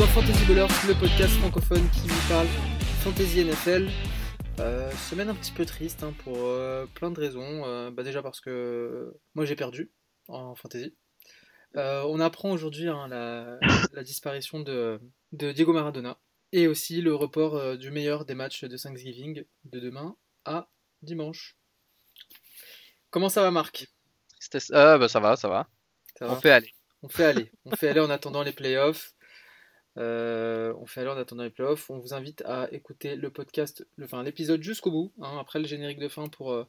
dans Fantasy Ballers, le podcast francophone qui vous parle Fantasy NFL. Euh, semaine un petit peu triste hein, pour euh, plein de raisons. Euh, bah déjà parce que moi j'ai perdu en fantasy. on apprend aujourd'hui hein, la, la, disparition de, de, Diego Maradona et aussi le report du meilleur des matchs de Thanksgiving de demain à dimanche. Comment ça va Marc? Ah, bah, Ça va, ça va. Ça on fait aller. On fait aller. On fait aller en attendant les playoffs. Euh, on fait aller en attendant les playoffs. On vous invite à écouter le podcast, le, enfin l'épisode jusqu'au bout, hein, après le générique de fin pour, euh,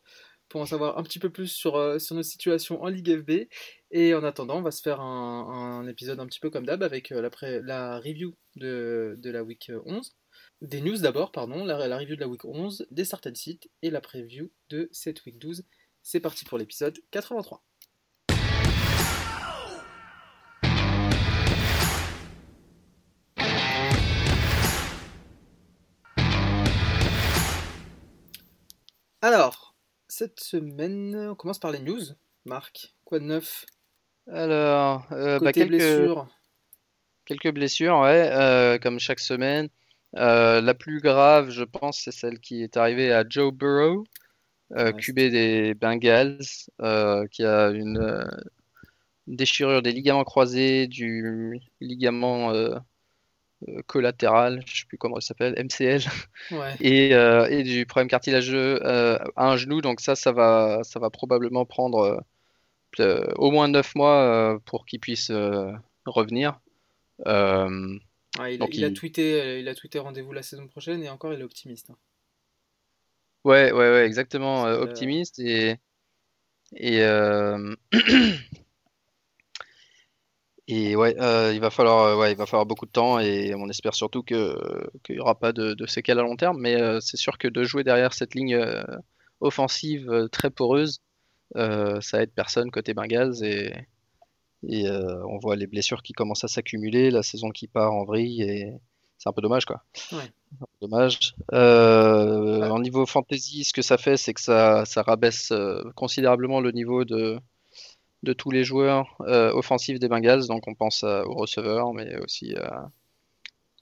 pour en savoir un petit peu plus sur, euh, sur nos situations en Ligue FB. Et en attendant, on va se faire un, épisode un petit peu comme d'hab avec la, review de, la week 11. Des news d'abord, pardon, la, la, review de la week 11, des certaines sites et la preview de cette week 12. C'est parti pour l'épisode 83. Cette semaine, on commence par les news. Marc, quoi de neuf? Alors, euh, bah, quelques blessures. Quelques blessures, ouais, euh, comme chaque semaine. Euh, la plus grave, je pense, c'est celle qui est arrivée à Joe Burrow, QB des Bengals, qui a une déchirure des ligaments croisés, du ligament collatéral, je sais plus comment il s'appelle, MCL, et, euh, et, du problème cartilageux euh, à un genou. Donc ça, ça va, ça va probablement prendre au moins 9 mois pour qu'il puisse revenir. Ah, il, a tweeté, il a tweeté rendez-vous la saison prochaine et encore il est optimiste. Hein. Ouais, ouais, ouais, exactement, optimiste et et Et ouais, euh, il va falloir, euh, ouais, il va falloir beaucoup de temps et on espère surtout qu'il n'y aura pas de, de, séquelles à long terme. Mais euh, c'est sûr que de jouer derrière cette ligne offensive très poreuse, ça aide personne côté Bengals et, et on voit les blessures qui commencent à s'accumuler, la saison qui part en vrille et c'est un peu dommage quoi. Ouais. Dommage. En niveau fantasy, ce que ça fait, c'est que ça, ça rabaisse considérablement le niveau de de tous les joueurs euh, offensifs des Bengals. Donc on pense aux receveurs, mais aussi à,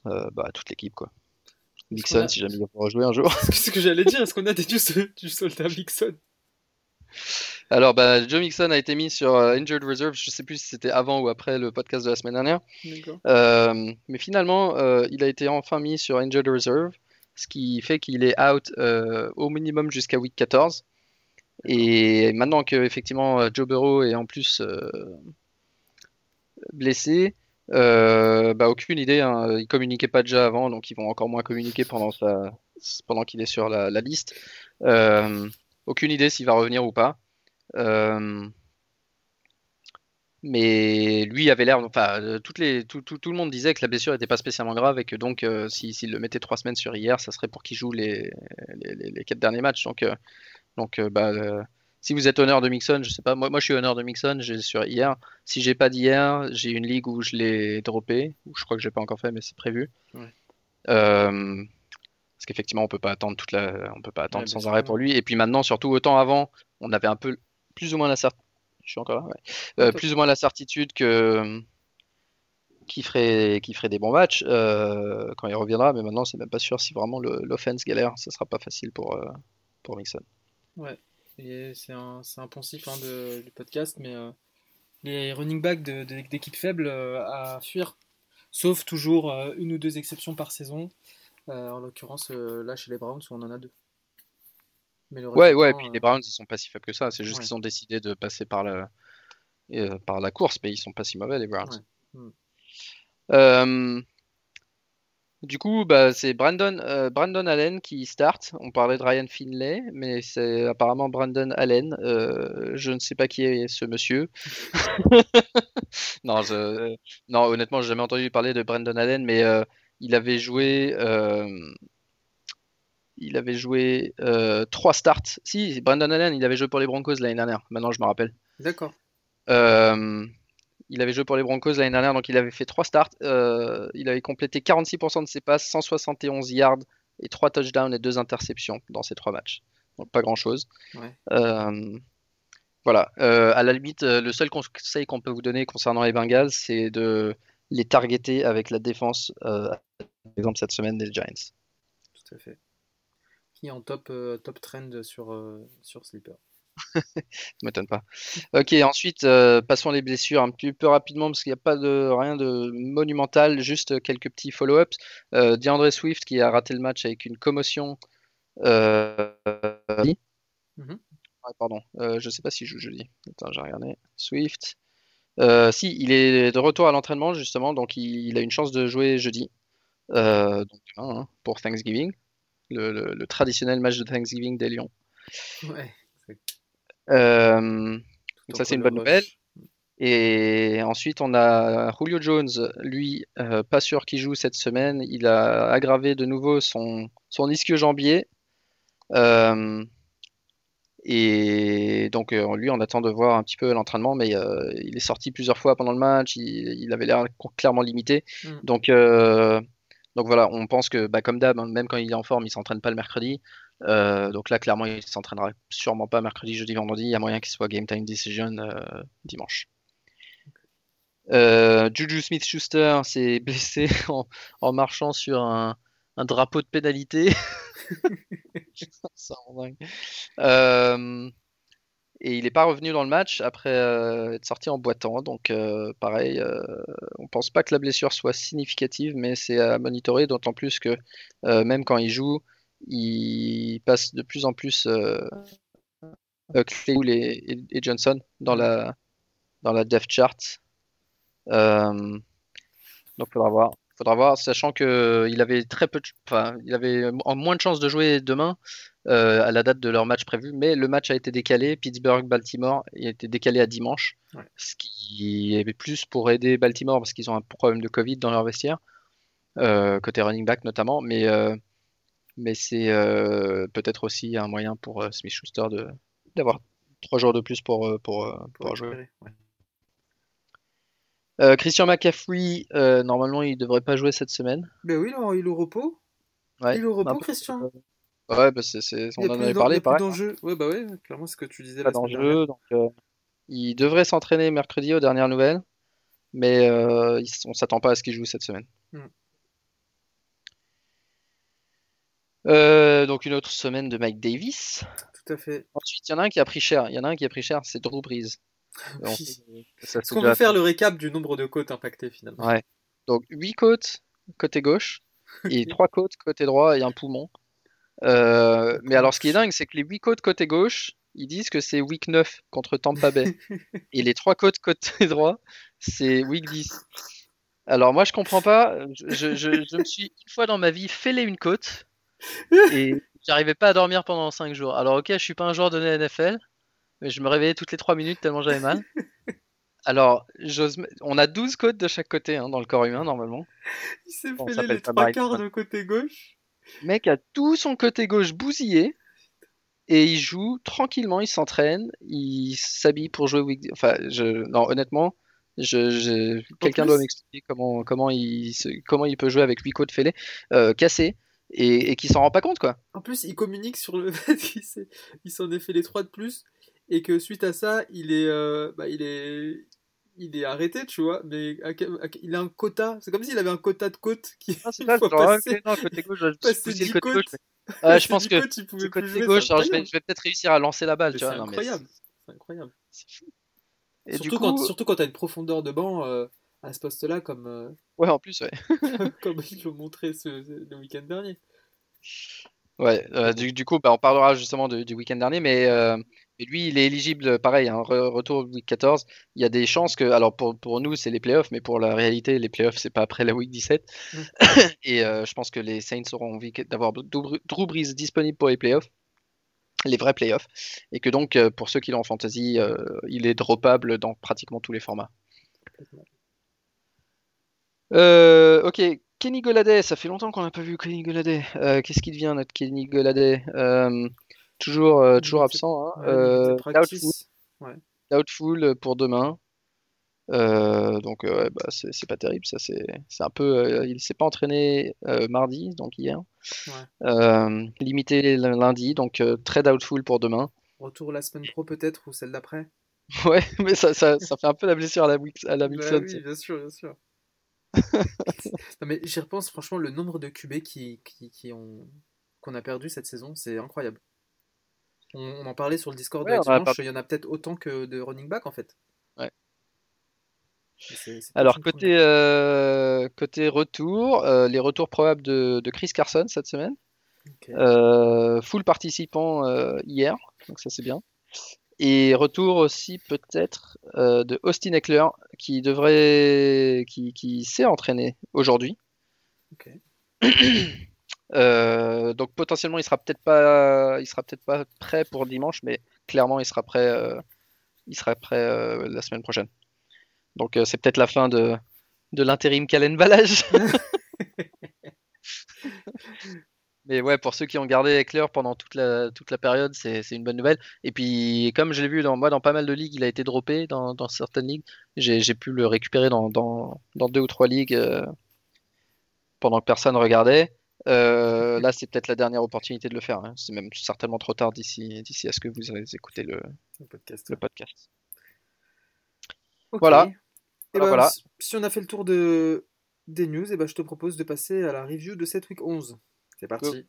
euh, bah, toute l'équipe. quoi. Mixon, si jamais il va pouvoir jouer un jour. C'est ce que j'allais dire. Est-ce qu'on a des du soldat Mixon alors, bah, Joe Mixon a été mis sur euh, Injured Reserve. Je sais plus si c'était avant ou après le podcast de la semaine dernière. mais finalement, il a été enfin mis sur Injured Reserve, ce qui fait qu'il est out au minimum jusqu'à week 14. Et maintenant que effectivement Joe Burrow est en plus euh, blessé, euh, bah, aucune idée. Hein. Il communiquait pas déjà avant, donc ils vont encore moins communiquer pendant, pendant qu'il est sur la, liste. Euh, aucune idée s'il va revenir ou pas. mais lui avait l'air, enfin, tout, le monde disait que la blessure n'était pas spécialement grave et que donc s'il le mettait trois semaines sur hier, ça serait pour qu'il joue les, les, quatre derniers matchs. Donc donc, euh, bah, euh, si vous êtes honneur de Mixon, je sais pas, moi, moi je suis honneur de Mixon, j'ai sur hier. Si j'ai pas d'hier, j'ai une ligue où je l'ai droppé, ou je crois que j'ai pas encore fait, mais c'est prévu. Euh, parce qu'effectivement, on peut pas attendre toute la, on peut pas attendre sans arrêt pour lui. Et puis maintenant, surtout autant avant, on avait un peu plus ou moins la certitude, je suis encore là, plus ou moins la certitude que qui ferait, qui ferait des bons matchs quand il reviendra. Mais maintenant, c'est même pas sûr si vraiment l'offense galère, ça sera pas facile pour pour Mixon. Ouais, c'est un, un, poncif hein, de, du podcast, mais euh, les running backs d'équipes faibles euh, à fuir, sauf toujours euh, une ou deux exceptions par saison. en l'occurrence, là chez les Browns, on en a deux. Mais ouais, ouais, et puis les Browns, ils sont pas si faibles que ça. C'est juste qu'ils ont décidé de passer par, le, par la course, mais ils sont pas si mauvais, les Browns. Hmm. Du coup, bah, c'est Brandon, euh, Brandon Allen qui start. On parlait de Ryan Finlay, mais c'est apparemment Brandon Allen. Euh, je ne sais pas qui est ce monsieur. non, je, non, honnêtement, j'ai jamais entendu parler de Brandon Allen, mais euh, il avait joué, il avait joué trois starts. Si, Brandon Allen, il avait joué pour les Broncos l'année dernière. Maintenant, je me rappelle. D'accord. Il avait joué pour les Broncos l'année dernière, donc il avait fait 3 starts. Euh, il avait complété 46% de ses passes, 171 yards et 3 touchdowns et 2 interceptions dans ces 3 matchs. Donc pas grand chose. Euh, voilà. Euh, à la limite, le seul conseil qu'on peut vous donner concernant les Bengals, c'est de les targeter avec la défense, par exemple cette semaine des Giants. Tout à fait. Qui est en top, top trend sur, sur Sleeper. Ça m'étonne pas. Ok, ensuite, passons les blessures un petit peu rapidement parce qu'il n'y a pas de rien de monumental, juste quelques petits follow-ups. DeAndre Swift qui a raté le match avec une commotion. Mm-hmm. pardon, je sais pas si je joue jeudi. Attends, j'ai regardé. Swift. Euh, si, il est de retour à l'entraînement justement, donc il, a une chance de jouer jeudi, euh, donc, hein, pour Thanksgiving, le, traditionnel match de Thanksgiving des Lions. Ouais, euh, ça c'est une bonne nouvelle. Et ensuite on a Julio Jones, lui, pas sûr qu'il joue cette semaine, il a aggravé de nouveau son, son ischio-jambier. Et donc, euh, lui, on attend de voir un petit peu l'entraînement, mais euh, il est sorti plusieurs fois pendant le match, il, avait l'air clairement limité. Mm. Donc, euh, donc voilà, on pense que, bah, comme d'hab, hein, même quand il est en forme, il s'entraîne pas le mercredi. Donc là, clairement, il s'entraînera sûrement pas mercredi, jeudi, vendredi. Il y a moyen qu'il soit game time decision dimanche. Juju Smith-Schuster s'est blessé en, marchant sur un, un drapeau de pénalité. Euh, et il n'est pas revenu dans le match après euh, être sorti en boitant. Donc, euh, pareil, on pense pas que la blessure soit significative, mais c'est à monitorer, d'autant plus que même quand il joue, il passe de plus en plus Claypool et, et, Johnson dans la, dans la depth chart. donc, il faudra voir. Faudra voir, sachant qu'il avait très peu, enfin, il avait moins de chances de jouer demain euh, à la date de leur match prévu, mais le match a été décalé. Pittsburgh-Baltimore, a été décalé à dimanche, ce qui est plus pour aider Baltimore parce qu'ils ont un problème de Covid dans leur vestiaire, euh, côté running back notamment, mais euh, mais c'est peut-être aussi un moyen pour Smith Schuster d'avoir trois jours de plus pour pour, pour, jouer. Euh, Christian McCaffrey, euh, normalement, il devrait pas jouer cette semaine. Ben oui, non, il est au repos. Ouais, il est au repos, Christian. Ouais, bah c'est, on en avait parlé, pareil. d'enjeu. Ouais, bah ouais, clairement, c'est ce que tu disais. Pas d'enjeu, donc euh, il devrait s'entraîner mercredi aux dernières nouvelles, mais on s'attend pas à ce qu'il joue cette semaine. Hmm. Donc une autre semaine de Mike Davis. Tout à fait. Ensuite, il y en a un qui a pris cher. Il y en a un qui a pris cher, c'est Drew Brees. Est-ce qu'on faire le récap du nombre de côtes impactées finalement? Ouais. Donc 8 côtes côté gauche et 3 côtes côté droit et un poumon. Euh, mais alors ce qui est dingue, c'est que les 8 côtes côté gauche, ils disent que c'est week 9 contre Tampa Bay. et les 3 côtes côté droit, c'est week 10. Alors moi je comprends pas, je, je, me suis une fois dans ma vie fêlé une côte et j'arrivais pas à dormir pendant 5 jours. Alors ok, je suis pas un joueur de NFL, mais je me réveillais toutes les 3 minutes tellement j'avais mal. Alors, on a 12 côtes de chaque côté hein, dans le corps humain normalement. Il s'est fait les 3 quarts de côté gauche. Le mec a tout son côté gauche bousillé et il joue tranquillement, il s'entraîne, il s'habille pour jouer week... Enfin, je... non, honnêtement, je, quelqu'un doit m'expliquer comment, comment, il, comment il peut jouer avec 8 côtes fêlées, euh, cassées, et, et qui s'en rend pas compte, quoi. En plus, il communique sur le fait qu'il s'en est fait les 3 de plus, et que suite à ça, il est, euh, bah, il est, il est arrêté, tu vois, mais il a un quota. C'est comme s'il avait un quota de côtes qui. Ah, c'est pas genre, passer, non, côté gauche, je passer le côté gauche. Mais... je pense que côté gauche, je vais, peut-être réussir à lancer la balle, tu vois. C'est incroyable. C'est incroyable. C'est fou. Et surtout, du coup... quand, surtout quand t'as une profondeur de banc euh, à ce poste-là, comme. Euh... Ouais, en plus, ouais. comme ils l'ont montré ce, le week-end dernier. Ouais, euh, du, du, coup, bah, on parlera justement de, du week-end dernier, mais euh, et lui, il est éligible, pareil, un hein, retour week 14. Il y a des chances que, alors pour, pour nous, c'est les playoffs, mais pour la réalité, les playoffs, c'est pas après la week 17. Mm. et je pense que les Saints auront envie d'avoir Drew Brees disponible pour les playoffs, les vrais playoffs. Et que donc, pour ceux qui l'ont en fantasy, euh, il est droppable dans pratiquement tous les formats. Ok, Kenny Goladay, ça fait longtemps qu'on n'a pas vu Kenny Goladay. Qu'est-ce qui devient notre Kenny Goladay Toujours, euh, toujours absent. Hein. Euh, doubtful. doubtful. pour demain. Euh, donc bah, c'est pas terrible, ça c'est un peu. il s'est pas entraîné mardi, donc hier. limité lundi, donc très doubtful pour demain. Retour la semaine pro peut-être ou celle d'après. Ouais, mais ça, ça, ça, fait un peu la blessure à la, à la bah, Oui, bien sûr, bien sûr. Non, mais j'y repense, franchement, le nombre de QB qui, qui, qui ont qu'on a perdu cette saison, c'est incroyable. On, on en parlait sur le Discord Ouais, de il y en a peut-être autant que de running back en fait. Ouais. Alors, côté, euh, côté retour, euh, les retours probables de, de Chris Carson cette semaine. Euh, full participant hier, donc ça c'est bien. Et retour aussi peut-être euh, de Austin Eckler qui devrait, qui, qui s'est entraîné aujourd'hui. Euh, donc potentiellement il sera peut-être pas, il sera peut-être pas prêt pour dimanche, mais clairement il sera prêt, euh, il sera prêt euh, la semaine prochaine. Donc c'est peut-être la fin de, de l'intérim Calen Balage. Mais ouais, pour ceux qui ont gardé Eckler pendant toute la, toute la période, c'est une bonne nouvelle. Et puis, comme je l'ai vu dans, moi dans pas mal de ligues, il a été droppé dans, dans certaines ligues. J'ai pu le récupérer dans, dans, dans deux ou trois ligues euh, pendant que personne regardait. Euh, là, c'est peut-être la dernière opportunité de le faire. hein. C'est même certainement trop tard d'ici d'ici à ce que vous écoutez le, Le podcast. le podcast. Ok. Voilà. Et Voilà, ben, voilà. si- Si on a fait le tour de... des news, et ben, je te propose de passer à la review de cette week 11. C'est parti.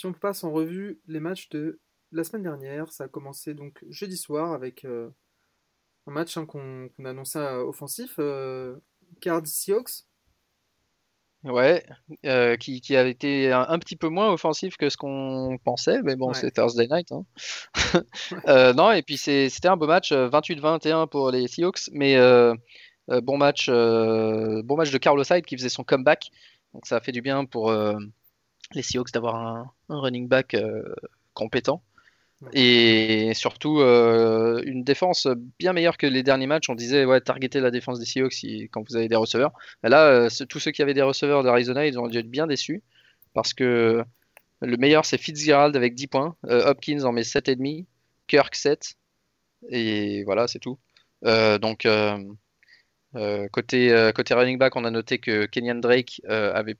Si on passe en revue les matchs de la semaine dernière, ça a commencé donc jeudi soir avec euh, un match hein, qu'on qu'on annonçait euh, offensif, euh, Cards Seahawks. Ouais, euh, qui, qui a été un, un petit peu moins offensif que ce qu'on pensait, mais bon, Ouais. c'est Thursday night. hein. Non, et puis c'était un beau match, euh, 28-21 pour les Seahawks, mais bon match, bon match de Carlos Hyde qui faisait son comeback, donc ça a fait du bien pour les Seahawks d'avoir un, un running back euh, compétent. Et surtout euh, une défense bien meilleure que les derniers matchs. On disait ouais, targeter la défense des Seahawks si- quand vous avez des receveurs. Là, euh, tous ceux qui avaient des receveurs d'Arizona, ils ont dû être bien déçus parce que le meilleur c'est Fitzgerald avec 10 points, euh, Hopkins en met 7,5, Kirk 7, et voilà, c'est tout. Donc, côté, côté running back, on a noté que Kenyan Drake avait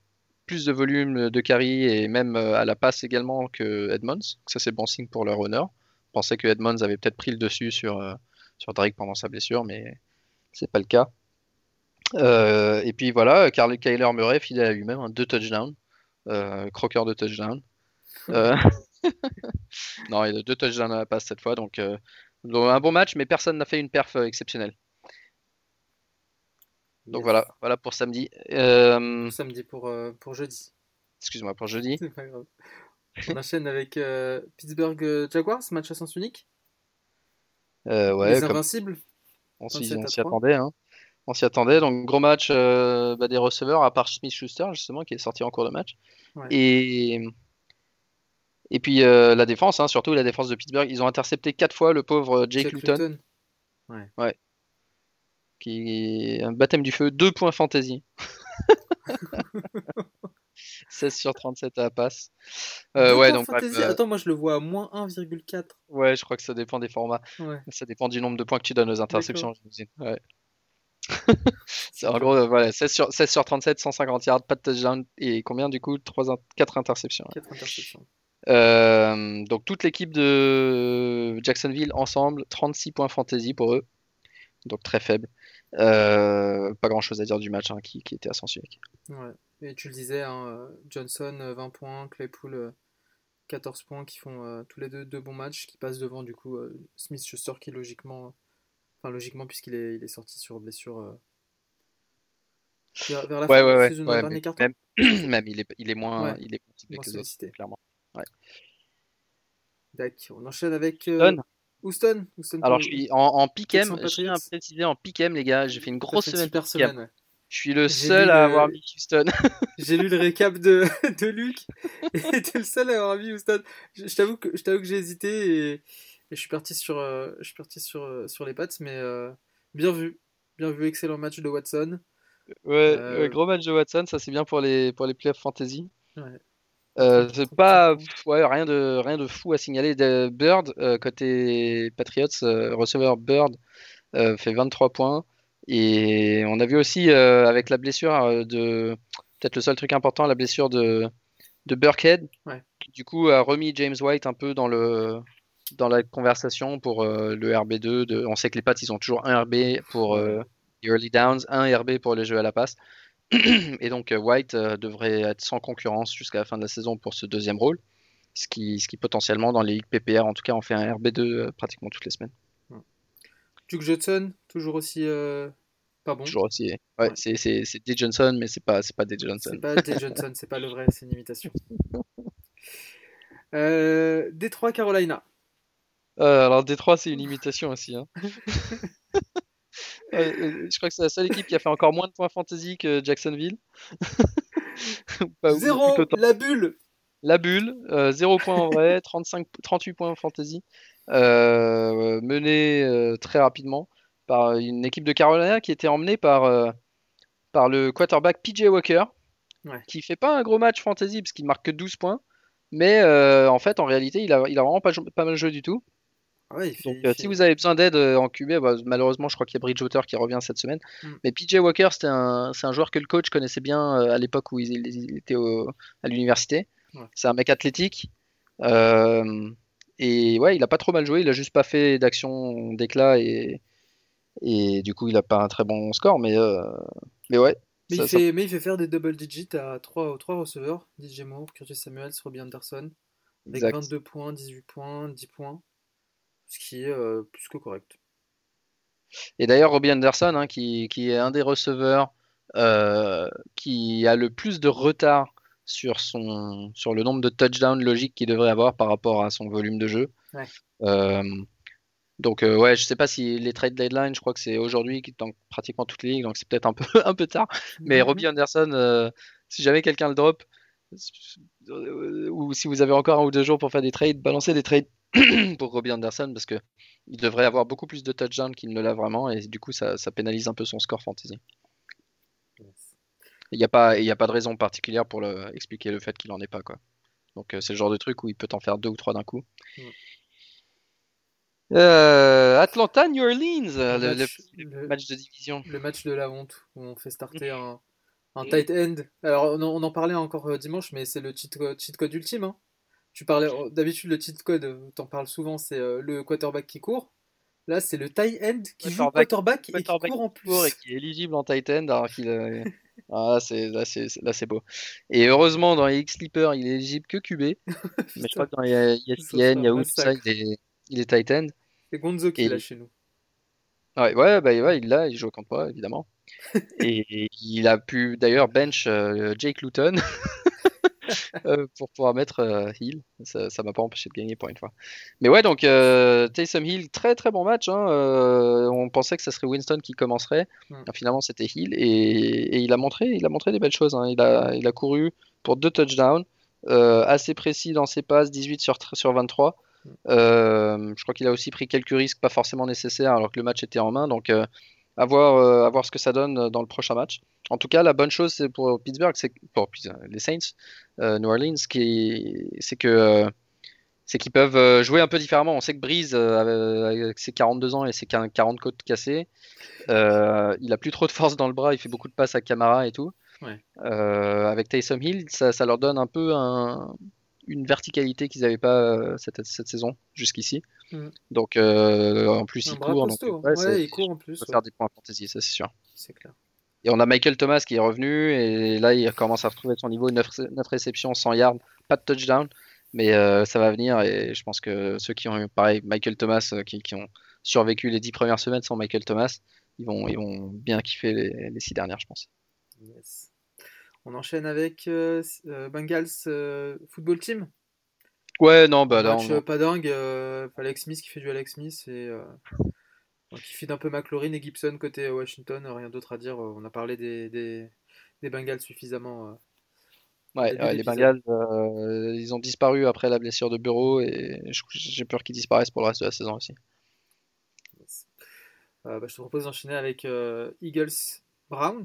plus de volume de carry et même euh, à la passe également que Edmonds. Ça, c'est bon signe pour leur honneur. Je pensais que Edmonds avait peut-être pris le dessus sur, euh, sur Drake pendant sa blessure, mais c'est pas le cas. Euh, et puis voilà, Carl Kyler Murray, fidèle à lui-même, hein, deux touchdowns, euh, croqueur de touchdown. Euh, non, il a deux touchdowns à la passe cette fois, donc, un bon match, mais personne n'a fait une perf exceptionnelle. Donc Yes. voilà, voilà pour samedi. Euh, Samedi pour, euh, pour jeudi. excuse-moi pour jeudi. C'est pas grave. On enchaîne avec euh, Pittsburgh Jaguars, match à sens unique. Euh, ouais, Les comme Invincibles. on s'y 27 à on s'y 3. attendait, hein. On s'y attendait. Donc gros match euh, bah, des receveurs, à part Smith Schuster justement qui est sorti en cours de match. Ouais. Et et puis euh, la défense, hein, surtout la défense de Pittsburgh, ils ont intercepté quatre fois le pauvre Jake, Luton, Luton. Qui est un baptême du feu, deux points fantasy. 16 sur 37 à la passe. Euh, ouais, donc bref, euh, Attends, moi je le vois à moins 1,4. ouais, je crois que ça dépend des formats. Ouais. Ça dépend du nombre de points que tu donnes aux interceptions. Ouais. C'est en gros, euh, voilà, 16 sur, 16 sur 37, 150 yards, pas de touchdown et combien du coup 3, 4 interceptions. 4 interceptions. Euh, donc toute l'équipe de Jacksonville ensemble, 36 points fantasy pour eux. Donc très faible. Euh, pas grand chose à dire du match hein, qui, qui était à sens unique. Ouais. Et tu le disais, hein, euh, Johnson euh, 20 points, Claypool euh, 14 points qui font euh, tous les deux deux bons matchs, qui passent devant du coup euh, Smith Schuster qui logiquement, enfin logiquement puisqu'il est, il est sorti sur blessure euh, vers, vers la Ouais, fin ouais, ouais. saison, ouais, mais même, même il est, il est moins, il est moins que les autres, clairement. D'accord. On enchaîne avec euh, Houston. Houston. Alors je suis en, en pick'em, à Patriots. préciser en pick'em les gars, j'ai fait une grosse semaine super de pick'em. semaine. ouais. Je suis le J'ai seul à le- avoir mis Houston. J'ai lu le récap de, de Luc et t'es le seul à avoir mis Houston. Je, je t'avoue que j'ai hésité et, et je suis parti sur euh, je suis parti sur euh, sur les pattes mais euh, bien vu, bien vu, excellent match de Watson. Ouais, Euh, ouais, gros match de Watson, ça c'est bien pour les, pour les playoffs fantasy. Ouais. Euh, pas ouais, rien de rien de fou à signaler. De Bird euh, côté Patriots, euh, receveur Bird euh, fait 23 points et on a vu aussi euh, avec la blessure de peut-être le seul truc important, la blessure de de Burkhead Ouais. qui du coup a remis James White un peu dans le dans la conversation pour le RB2. De... On sait que les Pats ils ont toujours un RB pour les early downs, un RB pour les jeux à la passe. Et donc euh, White euh, devrait être sans concurrence jusqu'à la fin de la saison pour ce deuxième rôle, ce qui, ce qui potentiellement dans les ligues PPR en tout cas on fait un RB2 euh, pratiquement toutes les semaines. Duke Johnson, toujours aussi euh, pas bon. Toujours aussi. Ouais, Ouais. c'est c'est c'est D Johnson mais c'est pas c'est pas D Johnson. C'est pas Jay Johnson, c'est pas le vrai, c'est une imitation. Euh, Détroit, Carolina. Euh, alors Détroit c'est une imitation aussi. hein. Euh, je crois que c'est la seule équipe qui a fait encore moins de points fantasy que Jacksonville. Pas- Zéro, la bulle. La bulle, euh, 0 points en vrai, 35, 38 points en fantasy, euh, mené euh, très rapidement par une équipe de Carolina qui était emmenée par, euh, par le quarterback PJ Walker, Ouais. qui fait pas un gros match fantasy parce qu'il marque que 12 points, mais euh, en fait en réalité il a, il a vraiment pas mal joué du tout. Ah ouais, il fait- Donc euh, si vous avez besoin d'aide euh, en QB, bah, malheureusement je crois qu'il y a Bridgewater qui revient cette semaine. Mm. Mais PJ Walker un, c'est un joueur que le coach connaissait bien euh, à l'époque où il, il était au- à l'université. Ouais. C'est un mec athlétique. Et ouais, il a pas trop mal joué, il a juste pas fait d'action d'éclat et, et du coup il a pas un très bon score. Mais, mais ouais, Mais, ça- il ça- fait, mais il fait faire des double digits à 3, aux 3 receveurs DJ Moore, Curtis Samuels, Robbie Anderson. Avec exact. 22 points, 18 points, 10 points. Ce qui est euh, plus que correct. Et d'ailleurs, Robbie Anderson, hein, qui, qui est un des receveurs euh, qui a le plus de retard sur, son, sur le nombre de touchdowns logiques qu'il devrait avoir par rapport à son volume de jeu. Ouais. Euh, donc, euh, ouais, je sais pas si les trade deadline, je crois que c'est aujourd'hui qui est dans pratiquement toutes les ligues, donc c'est peut-être un peu, un peu tard. Mais Mhm. Robbie Anderson, si jamais quelqu'un le drop, ou si vous avez encore un ou deux jours pour faire des trades, balancez des trades pour Robbie Anderson parce que il devrait avoir beaucoup plus de touchdowns qu'il ne l'a vraiment et du coup ça, ça pénalise un peu son score fantasy. Il n'y a pas, il y a pas de raison particulière pour le, expliquer le fait qu'il en ait pas quoi. Donc euh, c'est le genre de truc où il peut en faire deux ou trois d'un coup. Mm. Euh, Atlanta, New Orleans, le, match, le- match de division. le match de la honte où on fait starter un, un tight end. Alors on en, on en parlait encore euh, dimanche, mais c'est le cheat code, cheat code ultime. hein. Tu parlais euh, d'habitude le cheat code, euh, t'en parles souvent, c'est le quarterback qui court. Là, c'est le tight end qui joue Quarterback- quarterback et qui court en plus. Et qui est éligible en tight end alors qu'il euh, ah, là c'est là c'est là c'est beau et heureusement dans les X Sleeper il est éligible que QB mais je crois que dans les ESPN un Yahoo tout ça il est il est tight end C'est Gonzo qui là chez nous. Ouais ouais bah ouais, il l'a il joue contre moi évidemment et il a pu d'ailleurs bench euh, Jake Luton euh, pour pouvoir mettre euh, Hill ça ça m'a pas empêché de gagner pour une fois mais ouais donc Taysom Hill très très bon match hein. On pensait que ça serait Winston qui commencerait Mm. Ah, finalement c'était Hill et, et il a montré il a montré des belles choses hein. il a il a couru pour deux touchdowns assez précis dans ses passes 18 sur sur 23 Mm. Euh, je crois qu'il a aussi pris quelques risques pas forcément nécessaires alors que le match était en main donc euh, à voir, euh, à voir ce que ça donne dans le prochain match. En tout cas, la bonne chose c'est pour Pittsburgh, c'est pour les Saints, New Orleans, c'est que c'est qu'ils peuvent jouer un peu différemment. On sait que Breeze, avec ses 42 ans et ses 40 côtes cassées, euh, il a plus trop de force dans le bras, il fait beaucoup de passes à Camara et tout. Ouais. Euh, avec Taysom Hill, ça, ça leur donne un peu un- une verticalité qu'ils n'avaient pas euh, cette, cette saison jusqu'ici. Mhm. Donc euh, en plus Un il bras court, donc, costaud. ouais, Ouais, c'est- il court en plus. peut ouais. faire des points fantasy, ça c'est sûr. C'est clair. Et on a Michael Thomas qui est revenu et là il commence à retrouver son niveau 9, réceptions, 100 yards, pas de touchdown, mais euh, ça va venir et je pense que ceux qui ont eu pareil Michael Thomas qui, qui ont survécu les 10 premières semaines sans Michael Thomas, ils vont, ils vont bien kiffer les, les 6 dernières je pense. Yes. On enchaîne avec euh, euh, Bengals euh, Football Team. Ouais non bah là Match on- pas dingue. euh, Alex Smith qui fait du Alex Smith et qui feed un peu McLaurin et Gibson côté Washington. Rien d'autre à dire. On a parlé des, des, des Bengals suffisamment. ouais, les. Bengals ils ont disparu après la blessure de Bureau et j'ai peur qu'ils disparaissent pour le reste de la saison aussi. Yes. Bah, je te propose d'enchaîner avec Eagles Browns.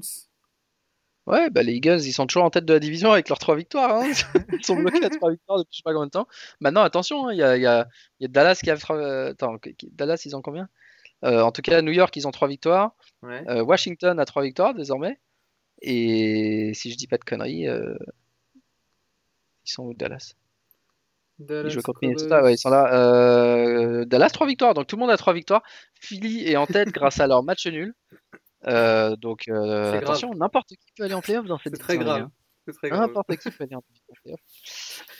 Ouais, bah les Eagles, ils sont toujours en tête de la division avec leurs trois victoires. Hein. Ils sont bloqués à trois victoires depuis je sais pas combien de temps. Maintenant, attention, hein, il y, a, y, a, y, a, Dallas qui a. Euh, attends, Dallas, ils ont combien? Euh, En tout cas, New York, ils ont trois victoires. Ouais. Euh, Washington a trois victoires désormais. Et si je dis pas de conneries, euh, ils sont où Dallas? Dallas, contre Minnesota, ouais, ils sont là. Dallas, trois victoires, donc tout le monde a trois victoires. Philly est en tête grâce à leur match nul. Euh, donc euh, attention, n'importe qui peut aller en playoff dans cette C'est très grave. N'importe qui peut aller en playoff.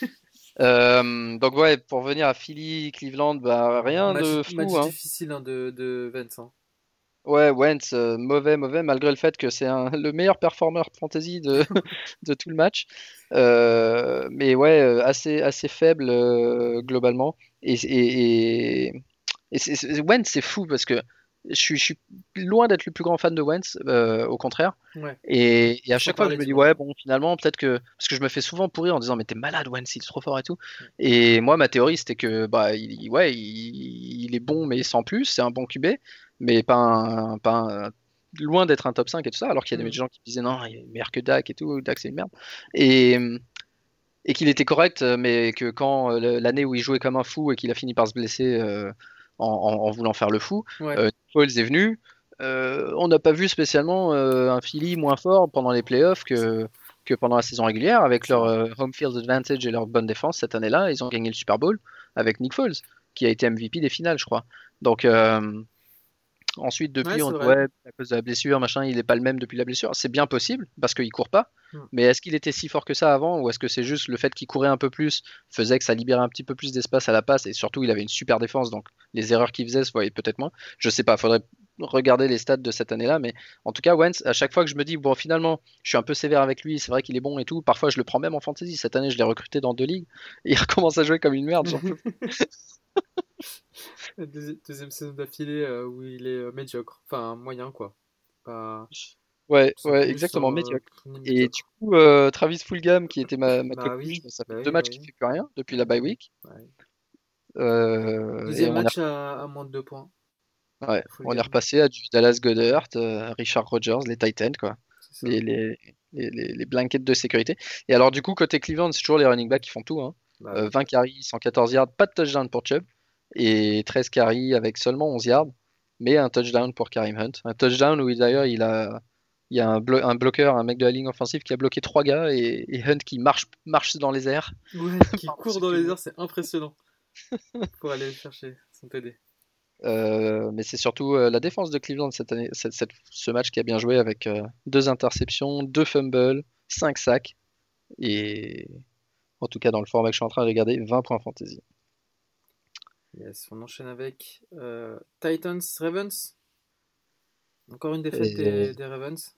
euh, donc ouais, pour venir à Philly, Cleveland, bah rien match, de fou. Match hein. difficile hein, de, de Vincent. Ouais, Wentz, mauvais, mauvais, malgré le fait que c'est le meilleur performeur fantasy de, de tout le match. Mais ouais, assez, assez faible globalement. Et, et, et, Wentz, c'est fou parce que je suis, je suis loin d'être le plus grand fan de Wentz, euh, au contraire. Ouais. Et, et à chaque fois, je me dis, ouais, bon, finalement, peut-être que. Parce que je me fais souvent pourrir en disant, mais t'es malade, Wentz, il est trop fort et tout. Et moi, ma théorie, c'était que, bah, il, ouais, il, il est bon, mais sans plus, c'est un bon QB, mais pas un. Pas un- loin d'être un top 5 et tout ça, alors qu'il y a des Mm. gens qui disaient, non, il est meilleur que Dak et tout, Dak, c'est une merde. Et. Et qu'il était correct, mais que quand euh, l'année où il jouait comme un fou et qu'il a fini par se blesser euh, en, en- en voulant faire le fou, Ouais. euh, Nick Foles est venu. Euh, on n'a pas vu spécialement euh, un Philly moins fort pendant les playoffs que, que pendant la saison régulière. Avec leur euh, home field advantage et leur bonne défense cette année-là, ils ont gagné le Super Bowl avec Nick Foles, qui a été MVP des finales, je crois. Donc ensuite, depuis, Ouais, on dit, ouais, à cause de la blessure, machin, il n'est pas le même depuis la blessure. C'est bien possible parce qu'il court pas. Mm. Mais est-ce qu'il était si fort que ça avant ou est-ce que c'est juste le fait qu'il courait un peu plus faisait que ça libérait un petit peu plus d'espace à la passe et surtout il avait une super défense donc les erreurs qu'il faisait se voyaient peut-être moins. Je sais pas, faudrait regarder les stats de cette année-là, mais en tout cas Wentz, à chaque fois que je me dis bon finalement je suis un peu sévère avec lui, c'est vrai qu'il est bon et tout, parfois je le prends même en fantasy. Cette année je l'ai recruté dans deux ligues et il recommence à jouer comme une merde. deuxi- deuxième saison d'affilée euh, où il est euh, médiocre. Enfin, moyen, quoi. Pas... ouais, ouais, exactement, euh, médiocre. Et médiocre. du coup, euh, Travis Fulgham, qui était ma, ma Bah oui, ça fait bah deux oui, matchs bah qu'il oui. fait plus rien depuis la bye week. Ouais. Euh, Deuxième match à, à moins de deux points. ouais, Fulgham. on est repassé à du Dallas Goddard, Richard Rodgers, les Titans, quoi. les, les blankets de sécurité. Et alors, du coup, côté Cleveland, c'est toujours les running backs qui font tout. Hein. Bah, Euh, 20 carries, 114 yards, pas de touchdown pour Chubb. Et 13 carries avec seulement 11 yards, mais un touchdown pour Karim Hunt. Un touchdown où il- d'ailleurs il a, il y a un, blo- un bloqueur, un mec de la ligne offensive qui a bloqué trois gars et, et Hunt qui marche, marche dans les airs. Ouais, qui court dans les airs, c'est impressionnant. pour aller chercher son TD. Euh, mais c'est surtout euh, la défense de Cleveland cette année, cette- cette- ce match qui a bien joué avec euh, deux interceptions, deux fumbles, 5 sacs et en tout cas dans le format que je suis en train de regarder, 20 points fantasy. Yes, on enchaîne avec euh, Titans Ravens. Encore une défaite Et- des, des Ravens.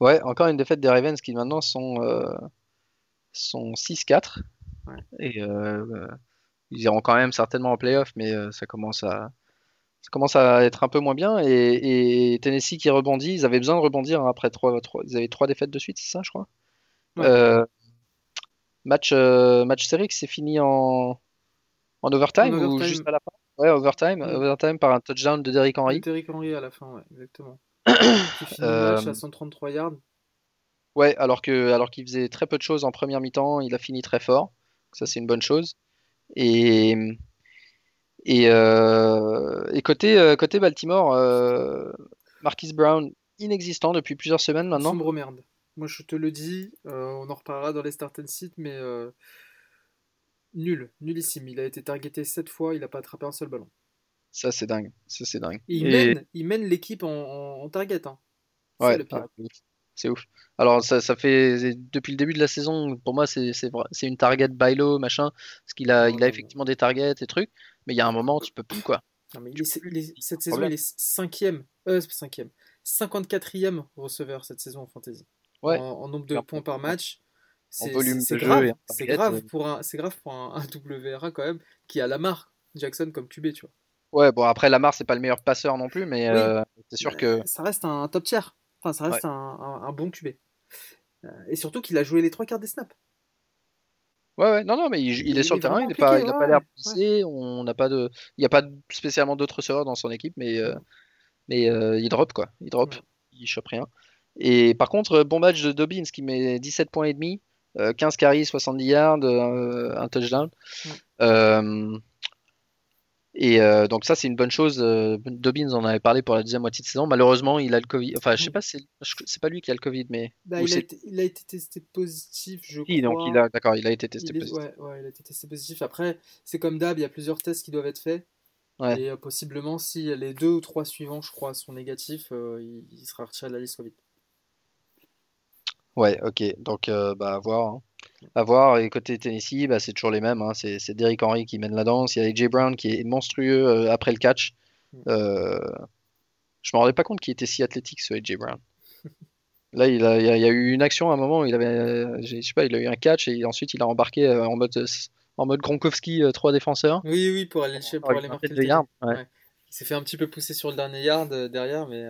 Ouais, encore une défaite des Ravens qui maintenant sont, euh, sont 6-4. Ouais. Et euh, ils iront quand même certainement en playoff, mais ça commence à, ça commence à être un peu moins bien. Et, et Tennessee qui rebondit, ils avaient besoin de rebondir hein, après trois, trois- ils avaient trois défaites de suite, c'est ça, je crois? Ouais. Euh, match, euh, match qui s'est fini en, en overtime, En ou juste à la fin? Ouais, overtime, overtime par un touchdown de Derrick Henry. Derrick Henry à la fin, ouais, exactement. Qui finit le match Euh, à 133 yards. Ouais, alors que alors qu'il faisait très peu de choses en première mi-temps, il a fini très fort. Ça, c'est une bonne chose. Et et, euh, et côté euh, côté Baltimore, euh, Marquise Brown inexistant depuis plusieurs semaines maintenant. Sombre merde. Moi, je te le dis, euh, on en reparlera dans les start and sit, mais euh, nul, nullissime. Il a été targeté 7 fois, il n'a pas attrapé un seul ballon. Ça, c'est dingue. Ça, c'est dingue. Et il Et- mène, il mène l'équipe en, target. Hein. C'est Ouais, le pire. ouais, c'est ouf. Alors, ça, ça fait depuis le début de la saison, pour moi, c'est une target by low, machin, parce qu'il a, il a effectivement des targets et trucs, mais il y a un moment, tu peux plus, quoi. Non, mais il Tu est- peux il est- plus, cette saison, problème. il est cinquième, euh, c'est pas cinquième, 54e receveur cette saison en fantasy. Ouais. En, en nombre de points par match. C'est grave, en c'est grave euh. pour un, c'est grave pour un, un WRA quand même qui a Lamar Jackson comme QB, tu vois. Ouais, bon, après, Lamar, c'est pas le meilleur passeur non plus, mais Oui. euh, c'est sûr que. Ça reste un top tier. Enfin, ça reste un, un- un bon QB. Euh, et surtout qu'il a joué les trois quarts des snaps. Ouais, ouais, non, non, mais il, il Il est sur le terrain, il pas, n'a ouais, pas l'air ouais. poussé, on n'a pas de, il n'y a pas spécialement d'autres receveurs dans son équipe, mais, euh, mais euh, il drop quoi, il drop, il chope rien. Et par contre, bon match de Dobbins qui met 17 points et demi, 15 carries, 70 yards, un touchdown. Et euh, donc ça c'est une bonne chose. Euh, Dobbins en avait parlé pour la deuxième moitié de saison. Malheureusement il a le Covid. Enfin je sais mm. pas c'est pas lui qui a le Covid mais. Bah, il, a été, il, a été, testé positif je oui, crois. donc il a d'accord il a été testé positif. Ouais, ouais, il a été testé positif. Après c'est comme d'hab il y a plusieurs tests qui doivent être faits. Ouais. Et euh, possiblement si les deux ou trois suivants je crois sont négatifs il, il, sera retiré de la liste vite. Ouais ok donc bah à voir. Hein à voir. Et côté Tennessee, bah, c'est toujours les mêmes. Hein. C'est, Derrick Henry qui mène la danse. Il y a AJ Brown qui est monstrueux euh, après le catch. Mm. Euh, je me rendais pas compte qu'il était si athlétique ce AJ Brown. Là, il, a, il, y a, eu une action à un moment. Il avait, je sais pas, il a eu un catch et ensuite il a embarqué euh, en mode en mode Gronkowski, trois défenseurs. Oui, oui, pour aller, pour aller marquer le yard. Il s'est fait un petit peu pousser sur le dernier yard derrière, mais.